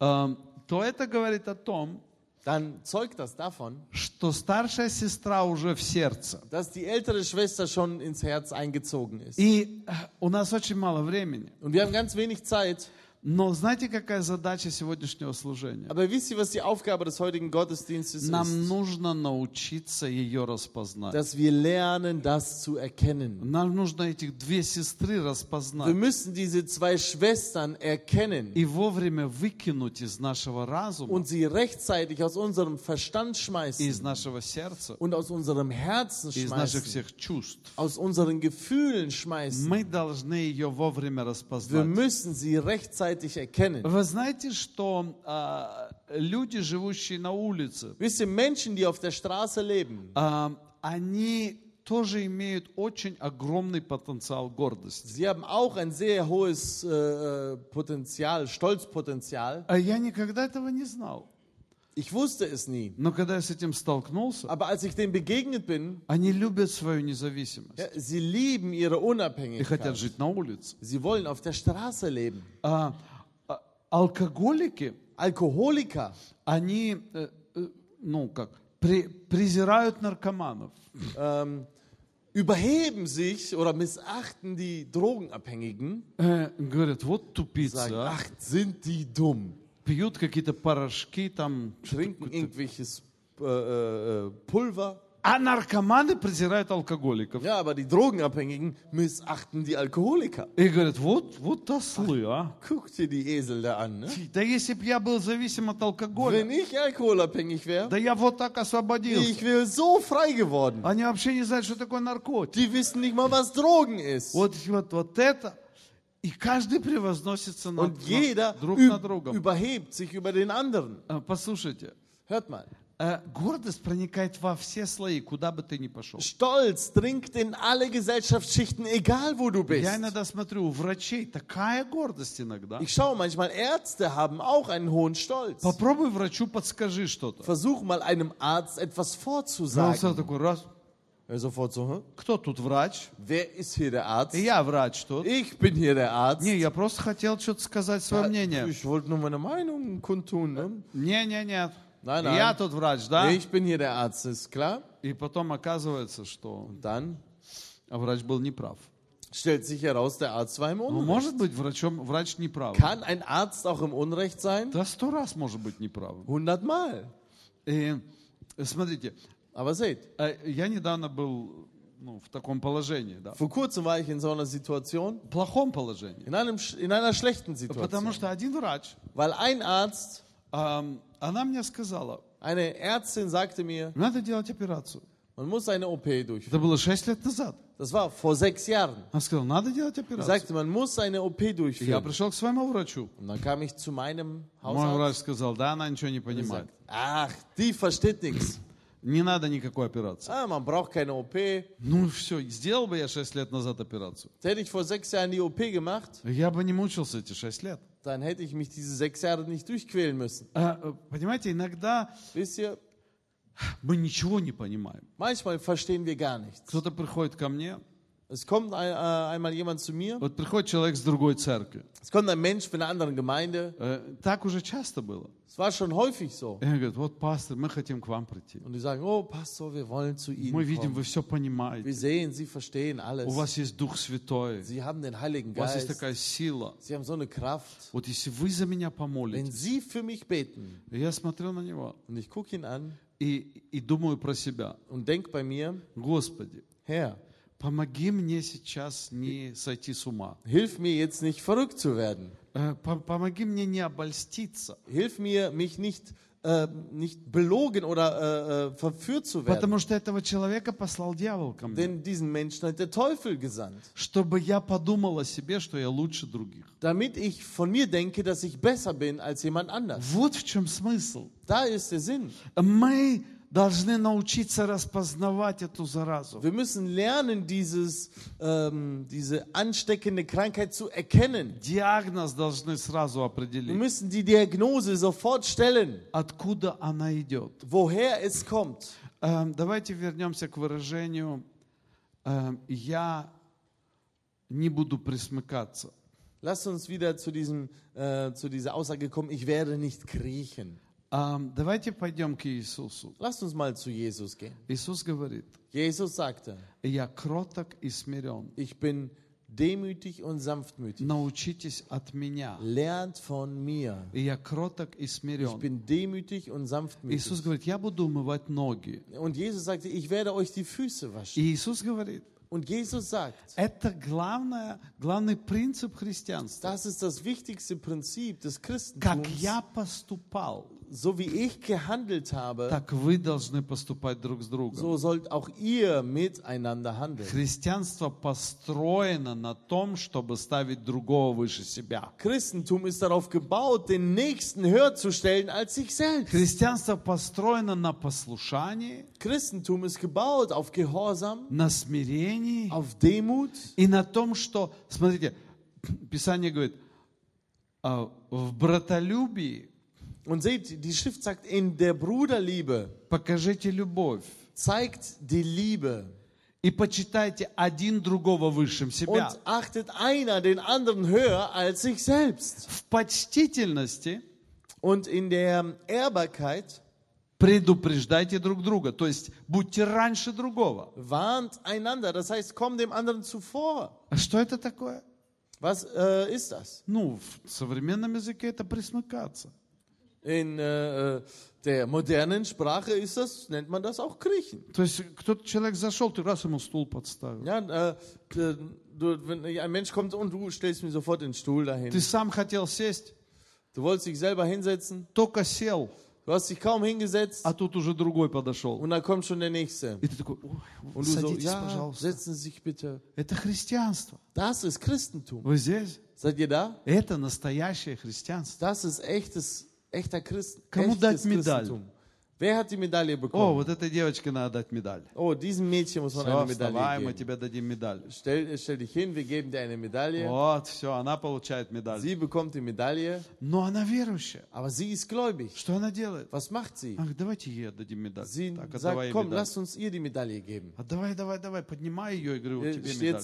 э, то это говорит о том, dann zeugt das davon, что старшая сестра уже в сердце. dass die ältere Schwester schon ins Herz eingezogen ist. И э, у нас очень мало времени. Und wir haben ganz wenig Zeit. Но знаете, какая задача сегодняшнего служения? Aber wisst ihr, was die Aufgabe des heutigen Gottesdienstes Нам ist? нужно научиться ее распознать. Dass wir lernen, das zu erkennen. Нам нужно этих две сестры Wir распознать müssen diese zwei Schwestern erkennen и вовремя выкинуть из нашего разума, und sie rechtzeitig aus unserem Verstand и из schmeißen нашего сердца, und aus unserem Herzen и из наших schmeißen, всех чувств. aus unseren Gefühlen schmeißen. Мы должны ее вовремя Wir распознать. müssen sie rechtzeitig erkennen. Вы знаете, что а, люди, живущие на улице, Wisst ihr, Menschen, die auf der Straße leben, а, они тоже имеют очень огромный потенциал гордости. sie haben auch ein sehr hohes äh, äh, Potenzial, Stolzpotenzial. А я никогда этого не знал. Ich wusste es nie. Но когда я с этим столкнулся, Aber als ich dem begegnet bin, они любят свою независимость ja, sie lieben ihre и хотят Unabhängigkeit. жить на улице. Sie wollen auf der Straße leben. А, а, алкоголики, Alkoholiker, они, э, э, ну как, при- презирают наркоманов. ähm, überheben sich oder missachten die Drogenabhängigen, Э, говорят, вот sagen, тупица, а. ach, sind die dumm, Пьют какие-то порошки там. trinken irgendwelches äh, äh, Pulver. А наркоманы презирают алкоголиков. Ja, aber die Drogenabhängigen missachten die Alkoholiker. И говорят, вот, вот ослы, а. Guck dir die Esel da an. Ne? Да если бы я был зависим от алкоголя, Wenn ich alkoholabhängig wäre, да я вот так освободился. ich wäre so frei geworden. Они вообще не знают, что такое наркотик. Die wissen nicht mal, was Drogen ist. Вот, вот, вот это. И каждый превозносится над, Und jeder над- друг над другом. überhebt sich über den anderen. А, Послушайте, Hört mal. э, гордость проникает во все слои, куда бы ты ни пошел. Stolz dringt in alle Gesellschaftsschichten, egal wo du bist. Я иногда смотрю, у врачей такая гордость иногда. Ich schaue manchmal, Ärzte haben auch einen hohen Stolz. Попробуй врачу подскажи что-то. Versuch mal einem Arzt etwas И он vorzusagen. такой, раз, Er sofort so, Hä? кто тут врач? wer ist hier der Arzt? Я врач тут. Ich bin hier der Arzt. Не, я просто хотел что-то сказать свое мнение. Ich wollte nur meine Meinung kundtun. Ne? Не, не, нет. Nein, nein. Я тут врач, да? Ich bin hier der Arzt, ist klar? И потом оказывается, что Dann врач был неправ. stellt sich heraus, der Arzt war im Ну, Unrecht. может быть, врачом, врач неправ. Kann ein Arzt auch im Unrecht sein? Да сто раз может быть неправым. Hundertmal. И смотрите, Aber seht, э, я недавно был ну, в таком положении, да. vor kurzem war ich in so einer Situation, В плохом положении. in, einem, sch- in einer schlechten Потому Situation. что один врач, Weil ein Arzt, ам, она мне сказала, eine Ärztin sagte mir, надо делать операцию. Man muss eine OP durchführen. Это было шесть лет назад. Das war vor sechs Jahren. Он сказал, надо делать Er операцию. sagte, man muss eine OP И Я durchführen. пришел к своему врачу. Und dann kam ich zu meinem Мой Hausarzt врач сказал, да, она ничего не und понимает. gesagt, ach, die versteht nichts. Не надо никакой операции. Ah, man braucht keine OP. Ну все, сделал бы я шесть лет назад операцию. Hätte ich vor sechs Jahren die OP gemacht, Я бы не мучился эти шесть лет. dann hätte ich mich diese sechs Jahre nicht durchquälen müssen. А, э, Понимаете, иногда Wisst ihr, мы ничего не понимаем. manchmal verstehen wir gar nichts. Кто-то приходит ко мне, Es kommt ein, äh, einmal jemand zu mir, вот приходит человек с другой церкви. es kommt ein Mensch von einer anderen Gemeinde. Э, Так уже часто было. Es war schon häufig so. И он говорит, вот, пастор, мы хотим к вам прийти. Und die sagen, oh Pastor, wir wollen zu Мы Ihnen видим, kommen. вы все Wir понимаете. sehen, Sie verstehen У alles. вас есть Дух Святой. Sie haben den Heiligen У вас есть Geist. такая сила. Sie haben so eine Kraft. Вот если вы за меня Wenn помолитесь, Sie für mich beten, и я смотрю на него und ich gucke ihn an и, и думаю про себя, und denke bei mir, Господи, Herr, помоги мне сейчас не сойти с ума. hilf mir jetzt nicht verrückt zu werden. Э, по- Помоги мне не обольститься. Hilf mir, mich nicht, äh, nicht belogen oder äh, äh, verführt zu werden. Потому что этого человека послал дьявол ко мне. Denn diesen Menschen hat der Teufel gesandt, Чтобы я подумал о себе, что я лучше других. damit ich von mir denke, dass ich besser bin als jemand anders. Вот в чем смысл. Da ist der Sinn. Мы должны научиться распознавать эту заразу. Wir müssen lernen, dieses, ähm, diese ansteckende Krankheit zu erkennen. Диагноз должны сразу Wir определить, müssen die Diagnose sofort stellen, откуда она идет. woher es kommt. Эм, Давайте вернемся к выражению эм, «я не буду присмыкаться». Lasst uns wieder zu, diesem, äh, zu dieser Aussage kommen, ich werde nicht kriechen. Эм, Давайте пойдем к Иисусу. Lasst uns mal zu Jesus gehen. Иисус говорит, Jesus sagte, «Я кроток и смирен. ich bin demütig und sanftmütig. Научитесь от меня. Lernt von mir. Я кроток и Ich смирен». bin demütig und Иисус sanftmütig. говорит, я буду умывать ноги. Und Jesus sagte, ich werde euch die Füße waschen. И Иисус говорит, Und Jesus sagt, это главное, главный принцип христианства. das ist das wichtigste Prinzip des Как Christentums. я поступал, So wie ich gehandelt habe, так вы должны поступать друг с другом. so sollt auch ihr miteinander handeln. Христианство построено на том, чтобы ставить другого выше себя. Christentum ist darauf gebaut, den Nächsten höher zu stellen als sich selbst. Христианство построено на послушании, Christentum ist gebaut auf Gehorsam, на смирении auf Demut и на том, что, смотрите, Писание говорит, а, в братолюбии Und seht, die Schrift sagt, in der Bruderliebe покажите любовь zeigt die Liebe и почитайте один другого высшим себя. und achtet einer den anderen höher als sich selbst. В почтительности Und in der Ehrbarkeit предупреждайте друг друга, то есть будьте раньше другого. warnt einander, das heißt, komm dem anderen zuvor. А что это такое? Was äh, ist das? Ну, в современном языке это присмыкаться. In äh, der modernen Sprache ist das, nennt man das auch Kriechen. То есть кто-то человек зашел, ты раз ему стул подставил. Ja, äh, äh, du, wenn ein Mensch kommt und du stellst mir sofort den Stuhl dahin. Ты сам хотел сесть, Du wolltest dich selber hinsetzen, только сел, du hast dich kaum hingesetzt а тут уже другой подошел. und dann kommt schon der Nächste. И ты такой, «Ой, Und du so, садитесь, ja, пожалуйста. setzen Sie sich bitte. Это христианство. Das ist Christentum. Вы здесь? Seid ihr da? Это настоящее христианство. Das ist echtes, echter echtes dать медаль? Wer hat die Medaille О, bekommen? вот этой девочке надо дать медаль. Oh, diesem Mädchen muss man Все, eine вставай, Medaille мы geben. тебе дадим медаль. Stell, stell dich hin, wir geben dir eine Medaille. Вот, все, она получает медаль. Sie bekommt die Medaille, Но она верующая. aber sie ist gläubig. Что она делает? Was macht sie? Говорит, давайте ей отдадим медаль. Sie Так, sagt, komm, медаль. lass uns ihr die Medaille geben. А давай, давай, давай, поднимай ее и говорю, вот Äh, тебе медаль.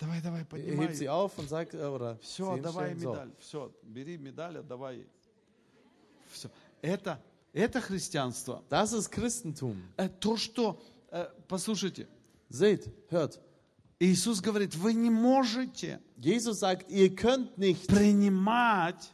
Давай, давай, поднимай. Hebt sie auf und sagt, äh, oder Все, давай медаль. Все, бери медаль, отдавай ей. Все. Это, это христианство. Das ist Christentum. Э, То, что, э, послушайте, Seht, hört. Иисус говорит, вы не можете Jesus sagt, ihr könnt nicht, принимать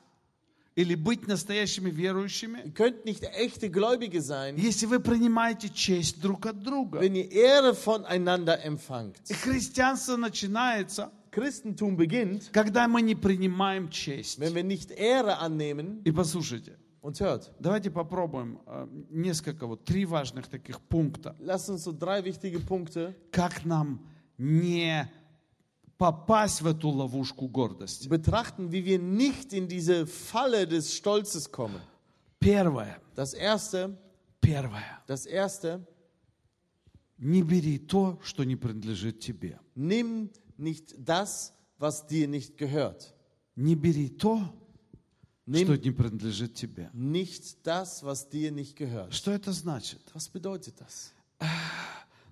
или быть настоящими верующими, ihr könnt nicht echte Gläubige sein, если вы принимаете честь друг от друга. wenn ihr Ehre voneinander empfangt. Христианство начинается, Christentum beginnt, когда мы не принимаем честь. wenn wir nicht Ehre annehmen. И послушайте, und hört. Давайте попробуем э, несколько, вот три важных таких пункта. Lasst uns so drei wichtige Punkte Как нам не попасть в эту ловушку гордости. betrachten, wie wir nicht in diese Falle des Stolzes kommen. Первое, Das erste, первое. das erste, Не бери то, что не принадлежит тебе. nimm nicht das, was dir nicht gehört. Не бери то, что не принадлежит тебе. nicht das, was dir nicht gehört. Что это значит? Was bedeutet das?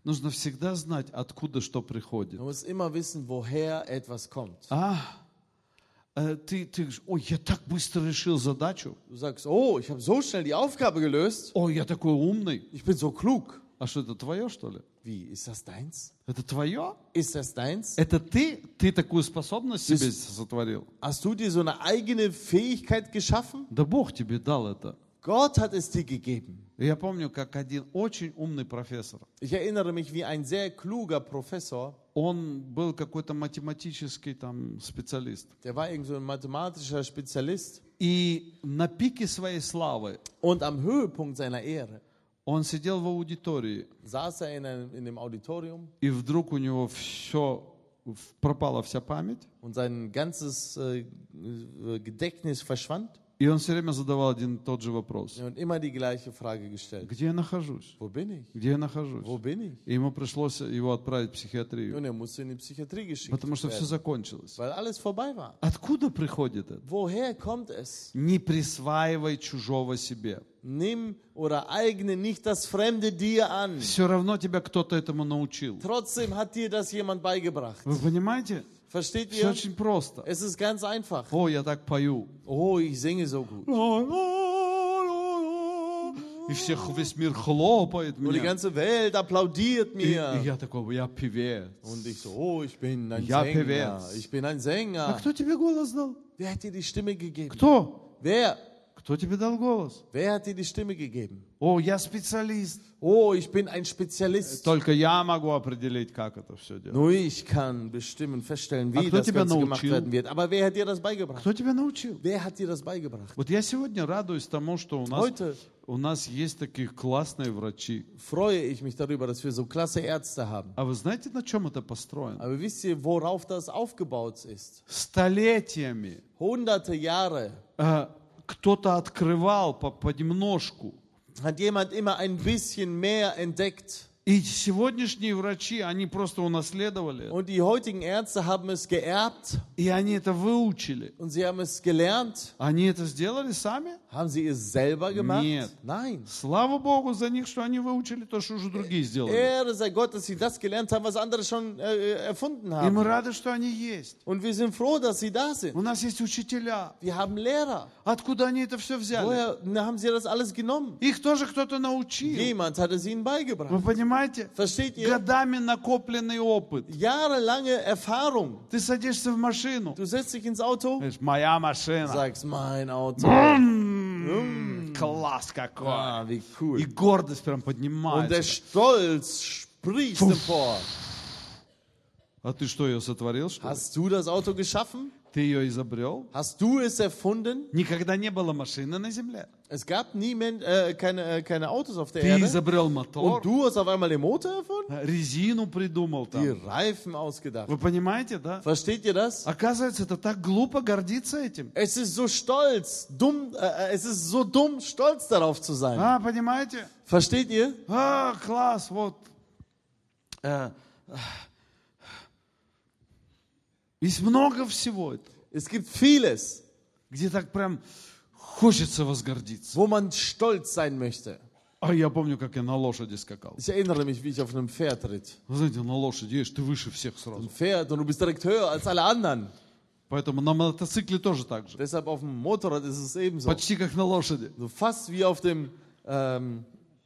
Нужно всегда знать, откуда что приходит. Man muss immer wissen, woher etwas kommt. А, э, ты, ты говоришь, ой, я так быстро решил задачу. Du sagst, oh, ich habe so schnell die Aufgabe gelöst. Ой, я такой умный. Ich bin so klug. А что это твое, что ли? Wie, ist das deins? Это твое? Ist das deins? Это ты? Ты такую способность себе сотворил? Hast du dir so eine eigene Fähigkeit geschaffen? Да Бог тебе дал это. Gott hat es dir gegeben. И Я помню, как один очень умный профессор, Ich erinnere mich, wie ein sehr kluger Professor, он был какой-то математический там специалист. der war irgend so ein mathematischer Spezialist И на пике своей славы und am Höhepunkt seiner Ehre Он сидел в аудитории, saß er in, einem, in dem Auditorium и вдруг у него все, пропала вся память, und sein ganzes äh, äh, Gedächtnis verschwand и он все время задавал один и тот же вопрос. gestellt. Где я нахожусь? Где я нахожусь? И ему пришлось его отправить в психиатрию, er потому что все закончилось. Откуда приходит это? Не присваивай чужого себе. Nimm oder eigne nicht das Fremde dir an. Все равно тебя кто-то этому научил. Trotzdem hat dir das jemand beigebracht. Вы понимаете? Versteht Все ihr? очень просто. Es ist ganz einfach. О, я так пою. Oh, ich singe so gut. И всех, весь мир хлопает Und die мне. ganze Welt applaudiert И, и mir. я такой, я певец. Und ich so, oh, ich bin ein Ja, Sänger. Pevez. Ich bin ein А Sänger. кто тебе голос дал? Wer hat dir die Stimme gegeben? Кто? Wer? Кто тебе дал голос? Wer hat dir die Stimme gegeben? О, я специалист. Oh, ich bin ein Spezialist. Только я могу определить, как это все делать. Nur ich kann bestimmen, feststellen, А wie кто das Ganze gemacht werden wird. Aber wer hat dir das beigebracht? Кто тебя научил? Wer hat dir das beigebracht? Вот я сегодня радуюсь тому, что у нас, Heute у нас есть такие классные врачи. freue ich mich darüber, dass wir so klasse Ärzte haben. А вы знаете, на чем это построено? Aber wisst ihr, worauf das aufgebaut ist? Столетиями Hunderte Jahre э, кто-то открывал по- понемножку. Hat jemand immer ein bisschen mehr entdeckt. И сегодняшние врачи, они просто унаследовали. Und die heutigen Ärzte haben es geerbt И они это выучили. und sie haben es gelernt. Они это сделали сами? Haben sie es selber gemacht? Нет. Nein. Слава Богу за них, что они выучили то, что уже другие сделали. Ehre sei Gott, dass sie das gelernt haben, was andere schon äh, erfunden И haben. мы рады, что они есть. Und wir sind froh, dass sie da sind. У нас есть учителя. Wir haben Lehrer. Откуда они это все взяли? Woher haben sie das alles genommen? Их тоже кто-то научил. Jemand hat es ihnen beigebracht. Понимаете? Versteht ihr? Годами накопленный опыт. Jahrelange Erfahrung. Ты садишься в машину. Du setzt dich ins Auto, Говоришь, моя машина. sagst, mein Auto. М, Класс какой. Ah, wie И cool. гордость прям Und der поднимается. Stolz spricht empor. А ты что, ее сотворил, что? Hast du das Auto geschaffen? Ты ее изобрел? Hast du es erfunden? Никогда не было машины на земле. Es gab nie Men äh, keine, äh, keine Autos auf der Ты Erde. изобрел мотор, Und du hast auf einmal den Motor erfunden? резину придумал Die там. Reifen ausgedacht. Вы понимаете, да? Versteht ihr das? Оказывается, это так глупо гордиться этим. Es ist so stolz, dumm, äh, es ist so dumm, stolz darauf zu sein. А, понимаете? Versteht ihr? А, класс, вот. Э, э, Есть много всего, это, Es gibt vieles, где так прям хочется возгордиться. wo man stolz sein möchte. А я помню, как я на лошади скакал. Ich erinnere mich, wie ich auf einem Pferd ritt. Вы знаете, на лошади едешь, ты выше всех сразу. Ein Pferd und du bist direkt höher als alle anderen. Поэтому на мотоцикле тоже так же. Deshalb auf dem Motorrad ist es ebenso. Почти как на лошади. So fast wie auf dem, ähm,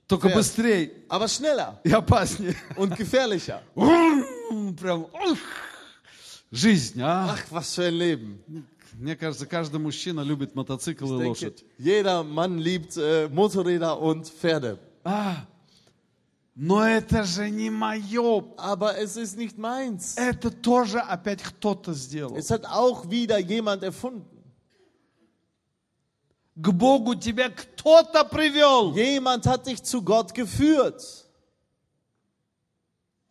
Только Пфerd. быстрее aber schneller и опаснее. und gefährlicher. Прям ух, жизнь, а? Ach, was für ein Leben. Мне кажется, каждый мужчина любит мотоцикл и Ich denke, лошадь. jeder Mann liebt äh, Motorräder und Pferde. А, но это же не мое. Aber es ist nicht meins. Это тоже опять кто-то сделал. Es hat auch wieder jemand erfunden. К Богу тебя кто-то привел. Jemand hat dich zu Gott geführt.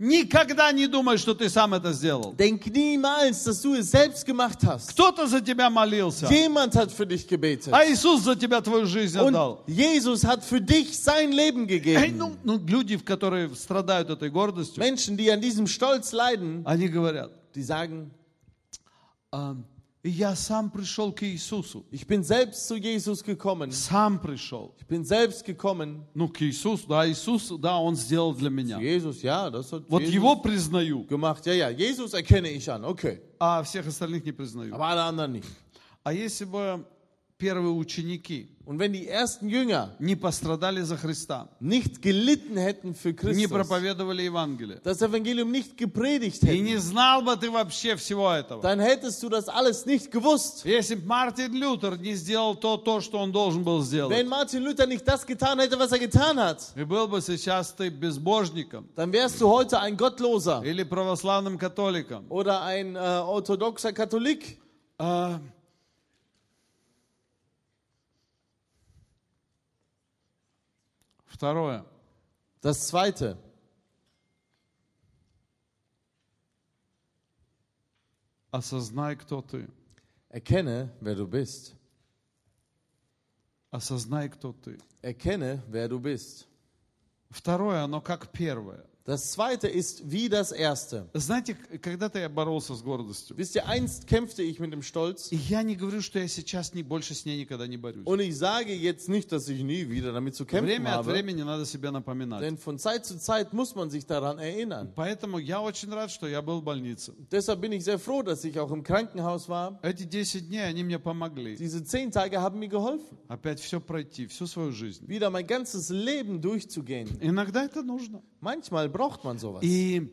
Никогда не думай, что ты сам это сделал. Denk niemals, dass du es selbst gemacht hast. Кто-то за тебя молился. Jemand hat für dich gebetet. А Иисус за тебя твою жизнь Und отдал. Jesus hat für dich sein Leben Эй, gegeben. ну, ну, люди, которые страдают этой гордостью, Menschen, die an diesem Stolz leiden, они говорят, die sagen, «А, я сам пришел к Иисусу. ich bin selbst zu Jesus gekommen. Сам пришел. Ich bin selbst gekommen. Ну, к Иисусу, да, Иисус, да, Он сделал для меня. Jesus, ja, das hat Вот Jesus Его признаю, gemacht. Ja, ja, Jesus erkenne ich an. Okay. а всех остальных не признаю. Aber alle anderen nicht. А если бы первые ученики Und wenn die ersten Jünger не пострадали за Христа, nicht gelitten hätten für не Christus, проповедовали Евангелие, das Evangelium nicht gepredigt и hätten, не знал бы ты вообще всего этого. dann hättest du das alles nicht gewusst. Если Мартин Лютер не сделал то, то, что он должен был сделать, Wenn Martin Luther nicht das getan hätte, was er getan hat, и был бы сейчас ты безбожником dann wärst du heute ein Gottloser или православным католиком. oder ein äh, orthodoxer Katholik. А, Второе. Das Zweite, Осознай, кто ты. erkenne, wer du bist. Осознай, кто ты. Erkenne, wer du bist. Второе, оно как первое. Das Zweite ist wie das Erste. Знаете, к- когда-то я боролся с гордостью. Wisst ihr, einst kämpfte ich mit dem Stolz. И я не говорю, что я сейчас не, больше с ней никогда не борюсь. Und ich sage jetzt nicht, dass ich nie wieder damit zu kämpfen Время от habe. времени надо себя напоминать. Denn von Zeit zu Zeit muss man sich daran erinnern. Поэтому я очень рад, что я был в больнице. Deshalb bin ich sehr froh, dass ich auch im Krankenhaus war. Эти 10 дней, они мне помогли. Diese zehn Tage haben mir geholfen, Опять все пройти, всю свою жизнь. wieder mein ganzes Leben durchzugehen. Иногда это нужно. Manchmal braucht man sowas. И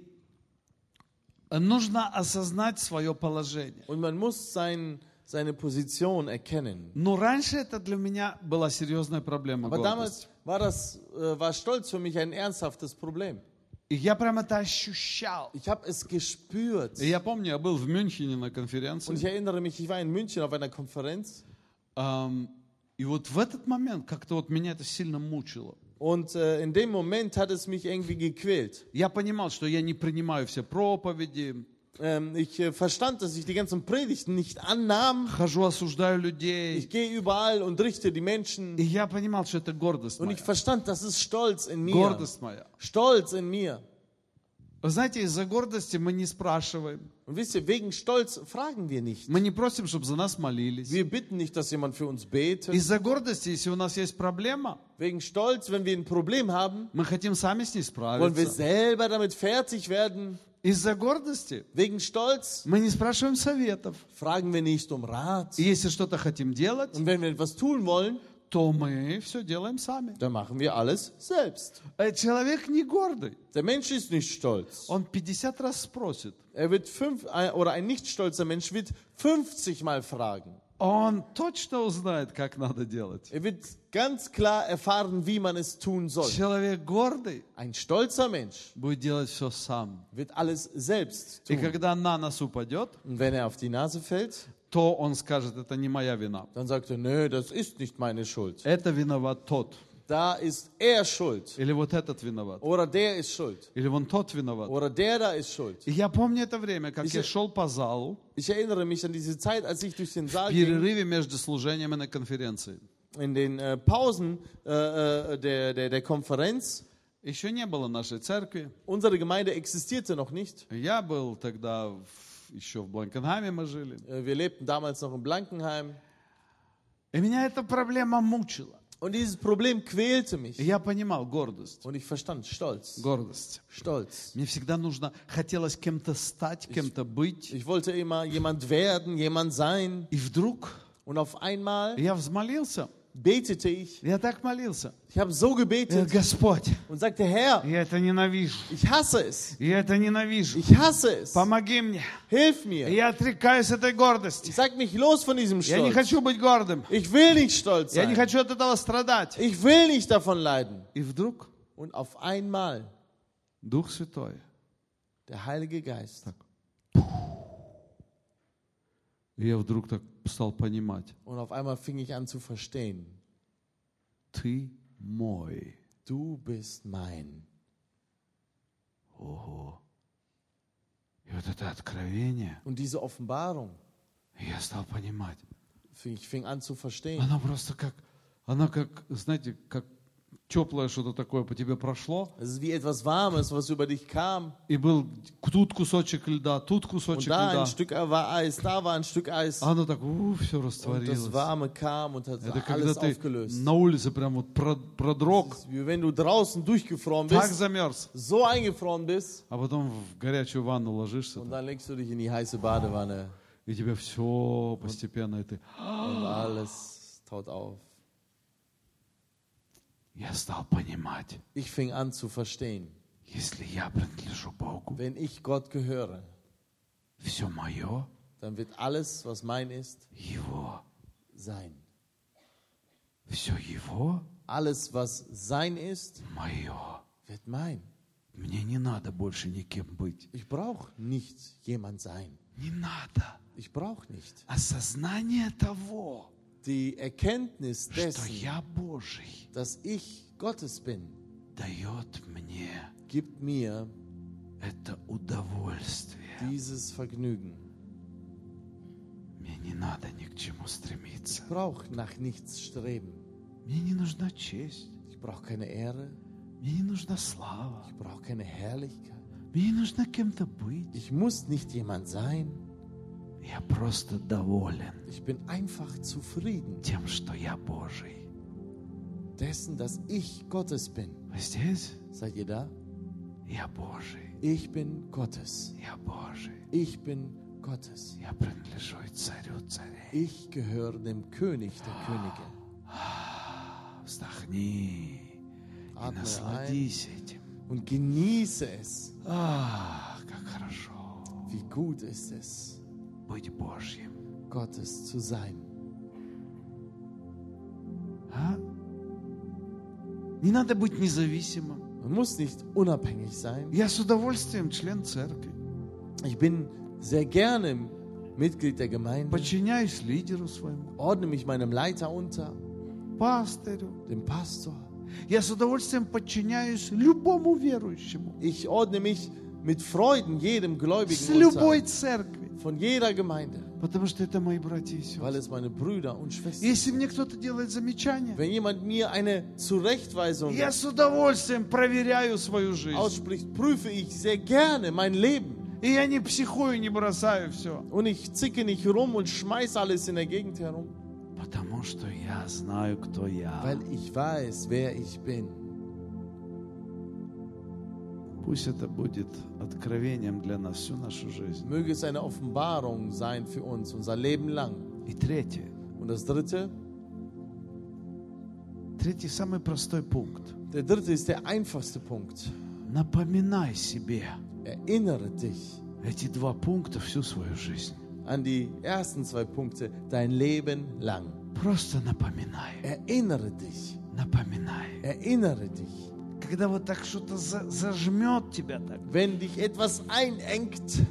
нужно осознать свое положение. Und man muss sein, seine Position erkennen. Но раньше это для меня была серьезная проблема. Aber damals war, das, äh, war Stolz für mich ein ernsthaftes Problem. И я прям это ощущал. Ich habe es gespürt. И я помню, я был в Мюнхене на Und ich конференции. erinnere mich, ich war in München auf einer Konferenz. ам, И вот в этот момент как-то вот меня это сильно мучило. Und äh, in dem Moment hat es mich irgendwie gequält. Я понимал, что я не принимаю все проповеди, Ähm, ich äh, verstand, dass ich die ganzen Predigten nicht annahm. хожу, осуждаю людей. Ich gehe überall und richte die Menschen. И я понимал, что это гордость Und моя. ich verstand, das ist Stolz in mir. Гордость моя. Stolz in mir. Вы знаете, из-за гордости мы не спрашиваем. Und wisst ihr, wegen Stolz fragen wir nicht. Мы не просим, чтобы за нас молились. Wir bitten nicht, dass jemand für uns betet. Из-за гордости, если у нас есть проблема, Wegen Stolz, wenn wir ein Problem haben, мы хотим сами с ней wollen wir справиться. selber damit fertig werden. Из-за гордости Wegen Stolz мы не спрашиваем советов. fragen wir nicht um Rat. И если что-то хотим делать, Und wenn wir etwas tun wollen, то мы все делаем сами. dann machen wir alles selbst. Э, Человек не гордый. Der Mensch ist nicht stolz. Он 50 раз sпросит. Er wird fünf, oder ein nicht stolzer Mensch wird 50 Mal fragen. Он точно узнает, как надо делать. Er wird ganz klar erfahren, wie man es tun soll. Человек гордый Ein stolzer Mensch будет делать все сам. wird alles selbst И tun. когда на нас упадет, Und wenn er auf die Nase fällt, то он скажет, это не моя вина. dann sagt er, nö, das ist nicht meine Schuld. Это виноват тот. Da ist er schuld. Или вот этот виноват. Oder der ist schuld. Или вон тот виноват. Oder der da ist schuld. И я помню это время, как Если- я шел по залу Ich erinnere mich an diese Zeit, als ich durch den в Saal ging, перерыве между служениями на конференции. in den äh, Pausen äh, äh, der, der, der Konferenz. Еще не было нашей церкви. Unsere Gemeinde existierte noch nicht. Я был тогда в- еще в Бланкенхайме мы жили. Äh, Wir lebten damals noch in Blankenheim. И меня эта проблема мучила. Und dieses Problem quälte И mich. я понимал гордость. Und ich verstand Stolz. Гордость. Stolz. Мне всегда нужно, хотелось кем-то стать, кем-то быть. Ich wollte immer jemand werden, jemand sein. И вдруг Und auf einmal я взмолился. betete ich. Я так молился. Ich habe so «Э, gebetet Господь, und sagte, Herr, я это ненавижу. ich hasse es. Я это ненавижу. Ich hasse es. Помоги мне. Hilf mir. Я отрекаюсь от этой гордости. Sag mich los von diesem Я не Stolz. хочу быть гордым. Ich will nicht stolz Я не sein. хочу от этого страдать. Ich will nicht davon leiden. И вдруг Und auf einmal Дух Святой. der Heilige Geist. И И я вдруг так стал понимать, Und auf einmal fing ich an zu verstehen, ты мой. du bist mein. Ого. И вот это откровение, Und diese Offenbarung, я стал понимать. fing, ich fing an zu verstehen. Она просто как, она как, знаете, как теплое что-то такое по тебе прошло. Es wie etwas Warmes, was über dich kam. И был тут кусочек льда, тут Und кусочек da льда. ein Stück war Eis, da war ein Stück Eis. А оно так, у, все Und das растворилось. Warme kam und hat Это когда alles ты aufgelöst. на улице прям вот про- продрог, ist wie wenn du draußen durchgefroren так bist, замерз, so eingefroren bist, а потом в горячую ванну ложишься, und dann legst du dich in die heiße Badewanne и тебе все постепенно, и ты, und alles taut auf. я стал понимать, Ich fing an zu verstehen, если я принадлежу Богу, wenn ich Gott gehöre, все мое dann wird alles, was mein ist, Его. sein. Все Его Alles, was sein ist, мое. wird mein. Мне не надо больше никем быть. Ich brauche nicht jemand sein. Не надо. Ich brauche nicht. Осознание того, die Erkenntnis dessen, dass ich Gottes bin, gibt mir dieses Vergnügen. Ich brauche nach nichts streben. Ich brauche keine Ehre. Ich brauche keine Herrlichkeit. Ich muss nicht jemand sein. Я просто доволен Ich bin einfach zufrieden тем, что я Божий. dessen, dass ich Gottes bin. Вы здесь? Seid ihr da? Я Божий. Ich bin Gottes. Я Божий. Ich bin Gottes. Я принадлежу и царю царей. Ich gehöre dem König der Könige. Вздохни и Atme насладись этим. Und genieße es. Ах, как хорошо Wie gut ist es, быть Божьим. Gottes zu sein. А? Не надо быть независимым. Man muss nicht unabhängig sein. Я с удовольствием член церкви. Ich bin sehr gerne Mitglied der Gemeinde, Подчиняюсь лидеру своему, ordne mich meinem Leiter unter, пастырю. dem Pastor. Я с удовольствием подчиняюсь любому верующему. Ich ordne mich mit Freuden jedem С Gläubigen любой unter, церкви. von jeder Gemeinde, Потому что это мои братья и weil сестры. es meine Brüder und Schwestern Если sind. мне кто-то делает замечание, Wenn jemand mir eine Zurechtweisung я с удовольствием проверяю свою жизнь. ausspricht, prüfe ich sehr gerne mein Leben. И я не психую, не бросаю все. Und ich zicke nicht rum und schmeiß alles in der Gegend herum, Потому что я знаю, кто я. weil ich weiß, wer ich bin. Пусть это будет откровением для нас всю нашу жизнь. Möge es eine Offenbarung sein für uns, unser Leben lang. И третье. Und das dritte, Третий самый простой пункт. der dritte ist der einfachste Punkt. Напоминай себе Erinnere dich эти два пункта всю свою жизнь. an die ersten zwei Punkte dein Leben lang. Просто напоминай. Erinnere dich, Напоминай. erinnere dich. Когда вот так что-то за- зажмет тебя так. Wenn dich etwas einengt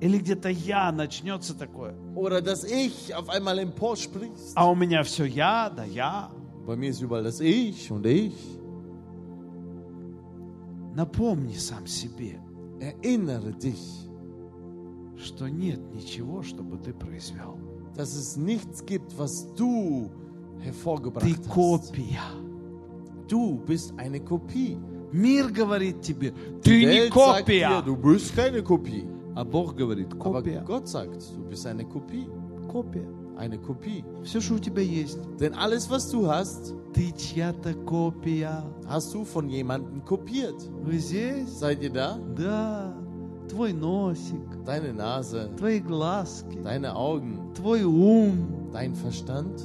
Или где-то я начнется такое. oder dass ich auf einmal emporsprichst, А у меня все я, да я. bei mir ist überall das Ich und ich. Напомни сам себе, Erinnere dich, что нет ничего, чтобы ты произвел. dass es nichts gibt, was du Ты hervorgebracht hast. копия. Du bist eine Kopie. Мир говорит тебе, Die ты не Welt sagt копия. dir, du bist keine Kopie. А Бог говорит, Aber копия. Gott sagt, du bist eine Kopie. Копия. Eine Kopie. Все, что у тебя есть, Denn alles, was du hast, ты чья-то копия. hast du von jemandem kopiert. Вы здесь? Seid ihr da? Да. Твой носик, Deine Nase, твои глазки, deine Augen, твой ум. dein Verstand.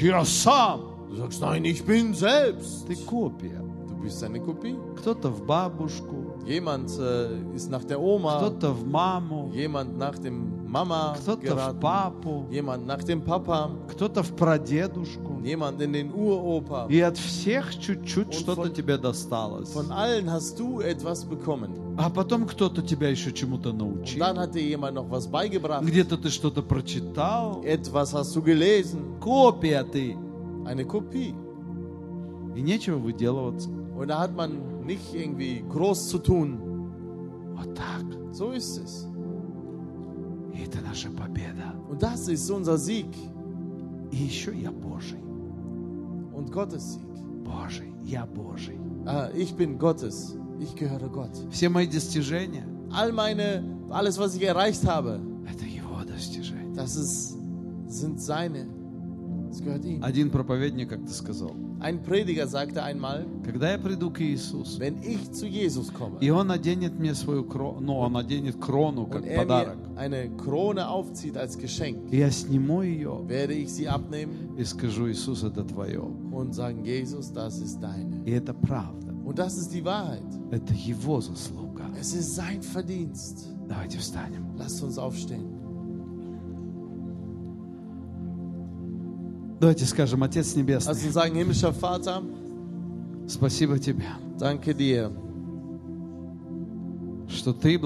Я сам. Du sagst, nein, ich bin selbst. Ты копия. Du bist eine Kopie. Кто-то в бабушку, Jemand äh, ist nach der Oma, кто-то в маму, jemand nach dem Mama кто-то в geraten, папу, jemand nach dem Papa, кто-то в прадедушку. jemand in den Uropa. И от всех чуть-чуть Он что-то фон- тебе досталось. Von allen hast du etwas bekommen. А потом кто-то тебя еще чему-то Und научил. dann hat dir jemand noch was beigebracht. Где-то ты что-то прочитал. Etwas hast du gelesen. Копия ты. Eine Kopie. И нечего выделываться. Und da hat man nicht irgendwie groß zu tun. Вот так. So ist es. И это наша победа. Und das ist unser Sieg И еще я Божий. und Gottes Sieg. Божий. Я Божий. Ah, ich bin Gottes. Ich gehöre Gott. Все мои достижения All meine, alles, was ich erreicht habe, – это Его достижения. das ist, sind seine. Один проповедник как-то сказал, Ein Prediger sagte einmal, когда я приду к Иисусу, wenn ich zu Jesus komme и Он наденет мне свою крону, ну, Он наденет крону как er подарок, eine Krone aufzieht als Geschenk, и я сниму ее werde ich sie abnehmen и скажу, Иисус, это Твое. und sagen, Jesus, das ist deine. И это правда. Und das ist die Wahrheit. Это Его заслуга. Es ist sein Verdienst. Давайте встанем. Lasst uns aufstehen. Давайте скажем, Отец Небесный, Lass uns sagen, himmlischer Vater, спасибо Тебе, danke dir, что Ты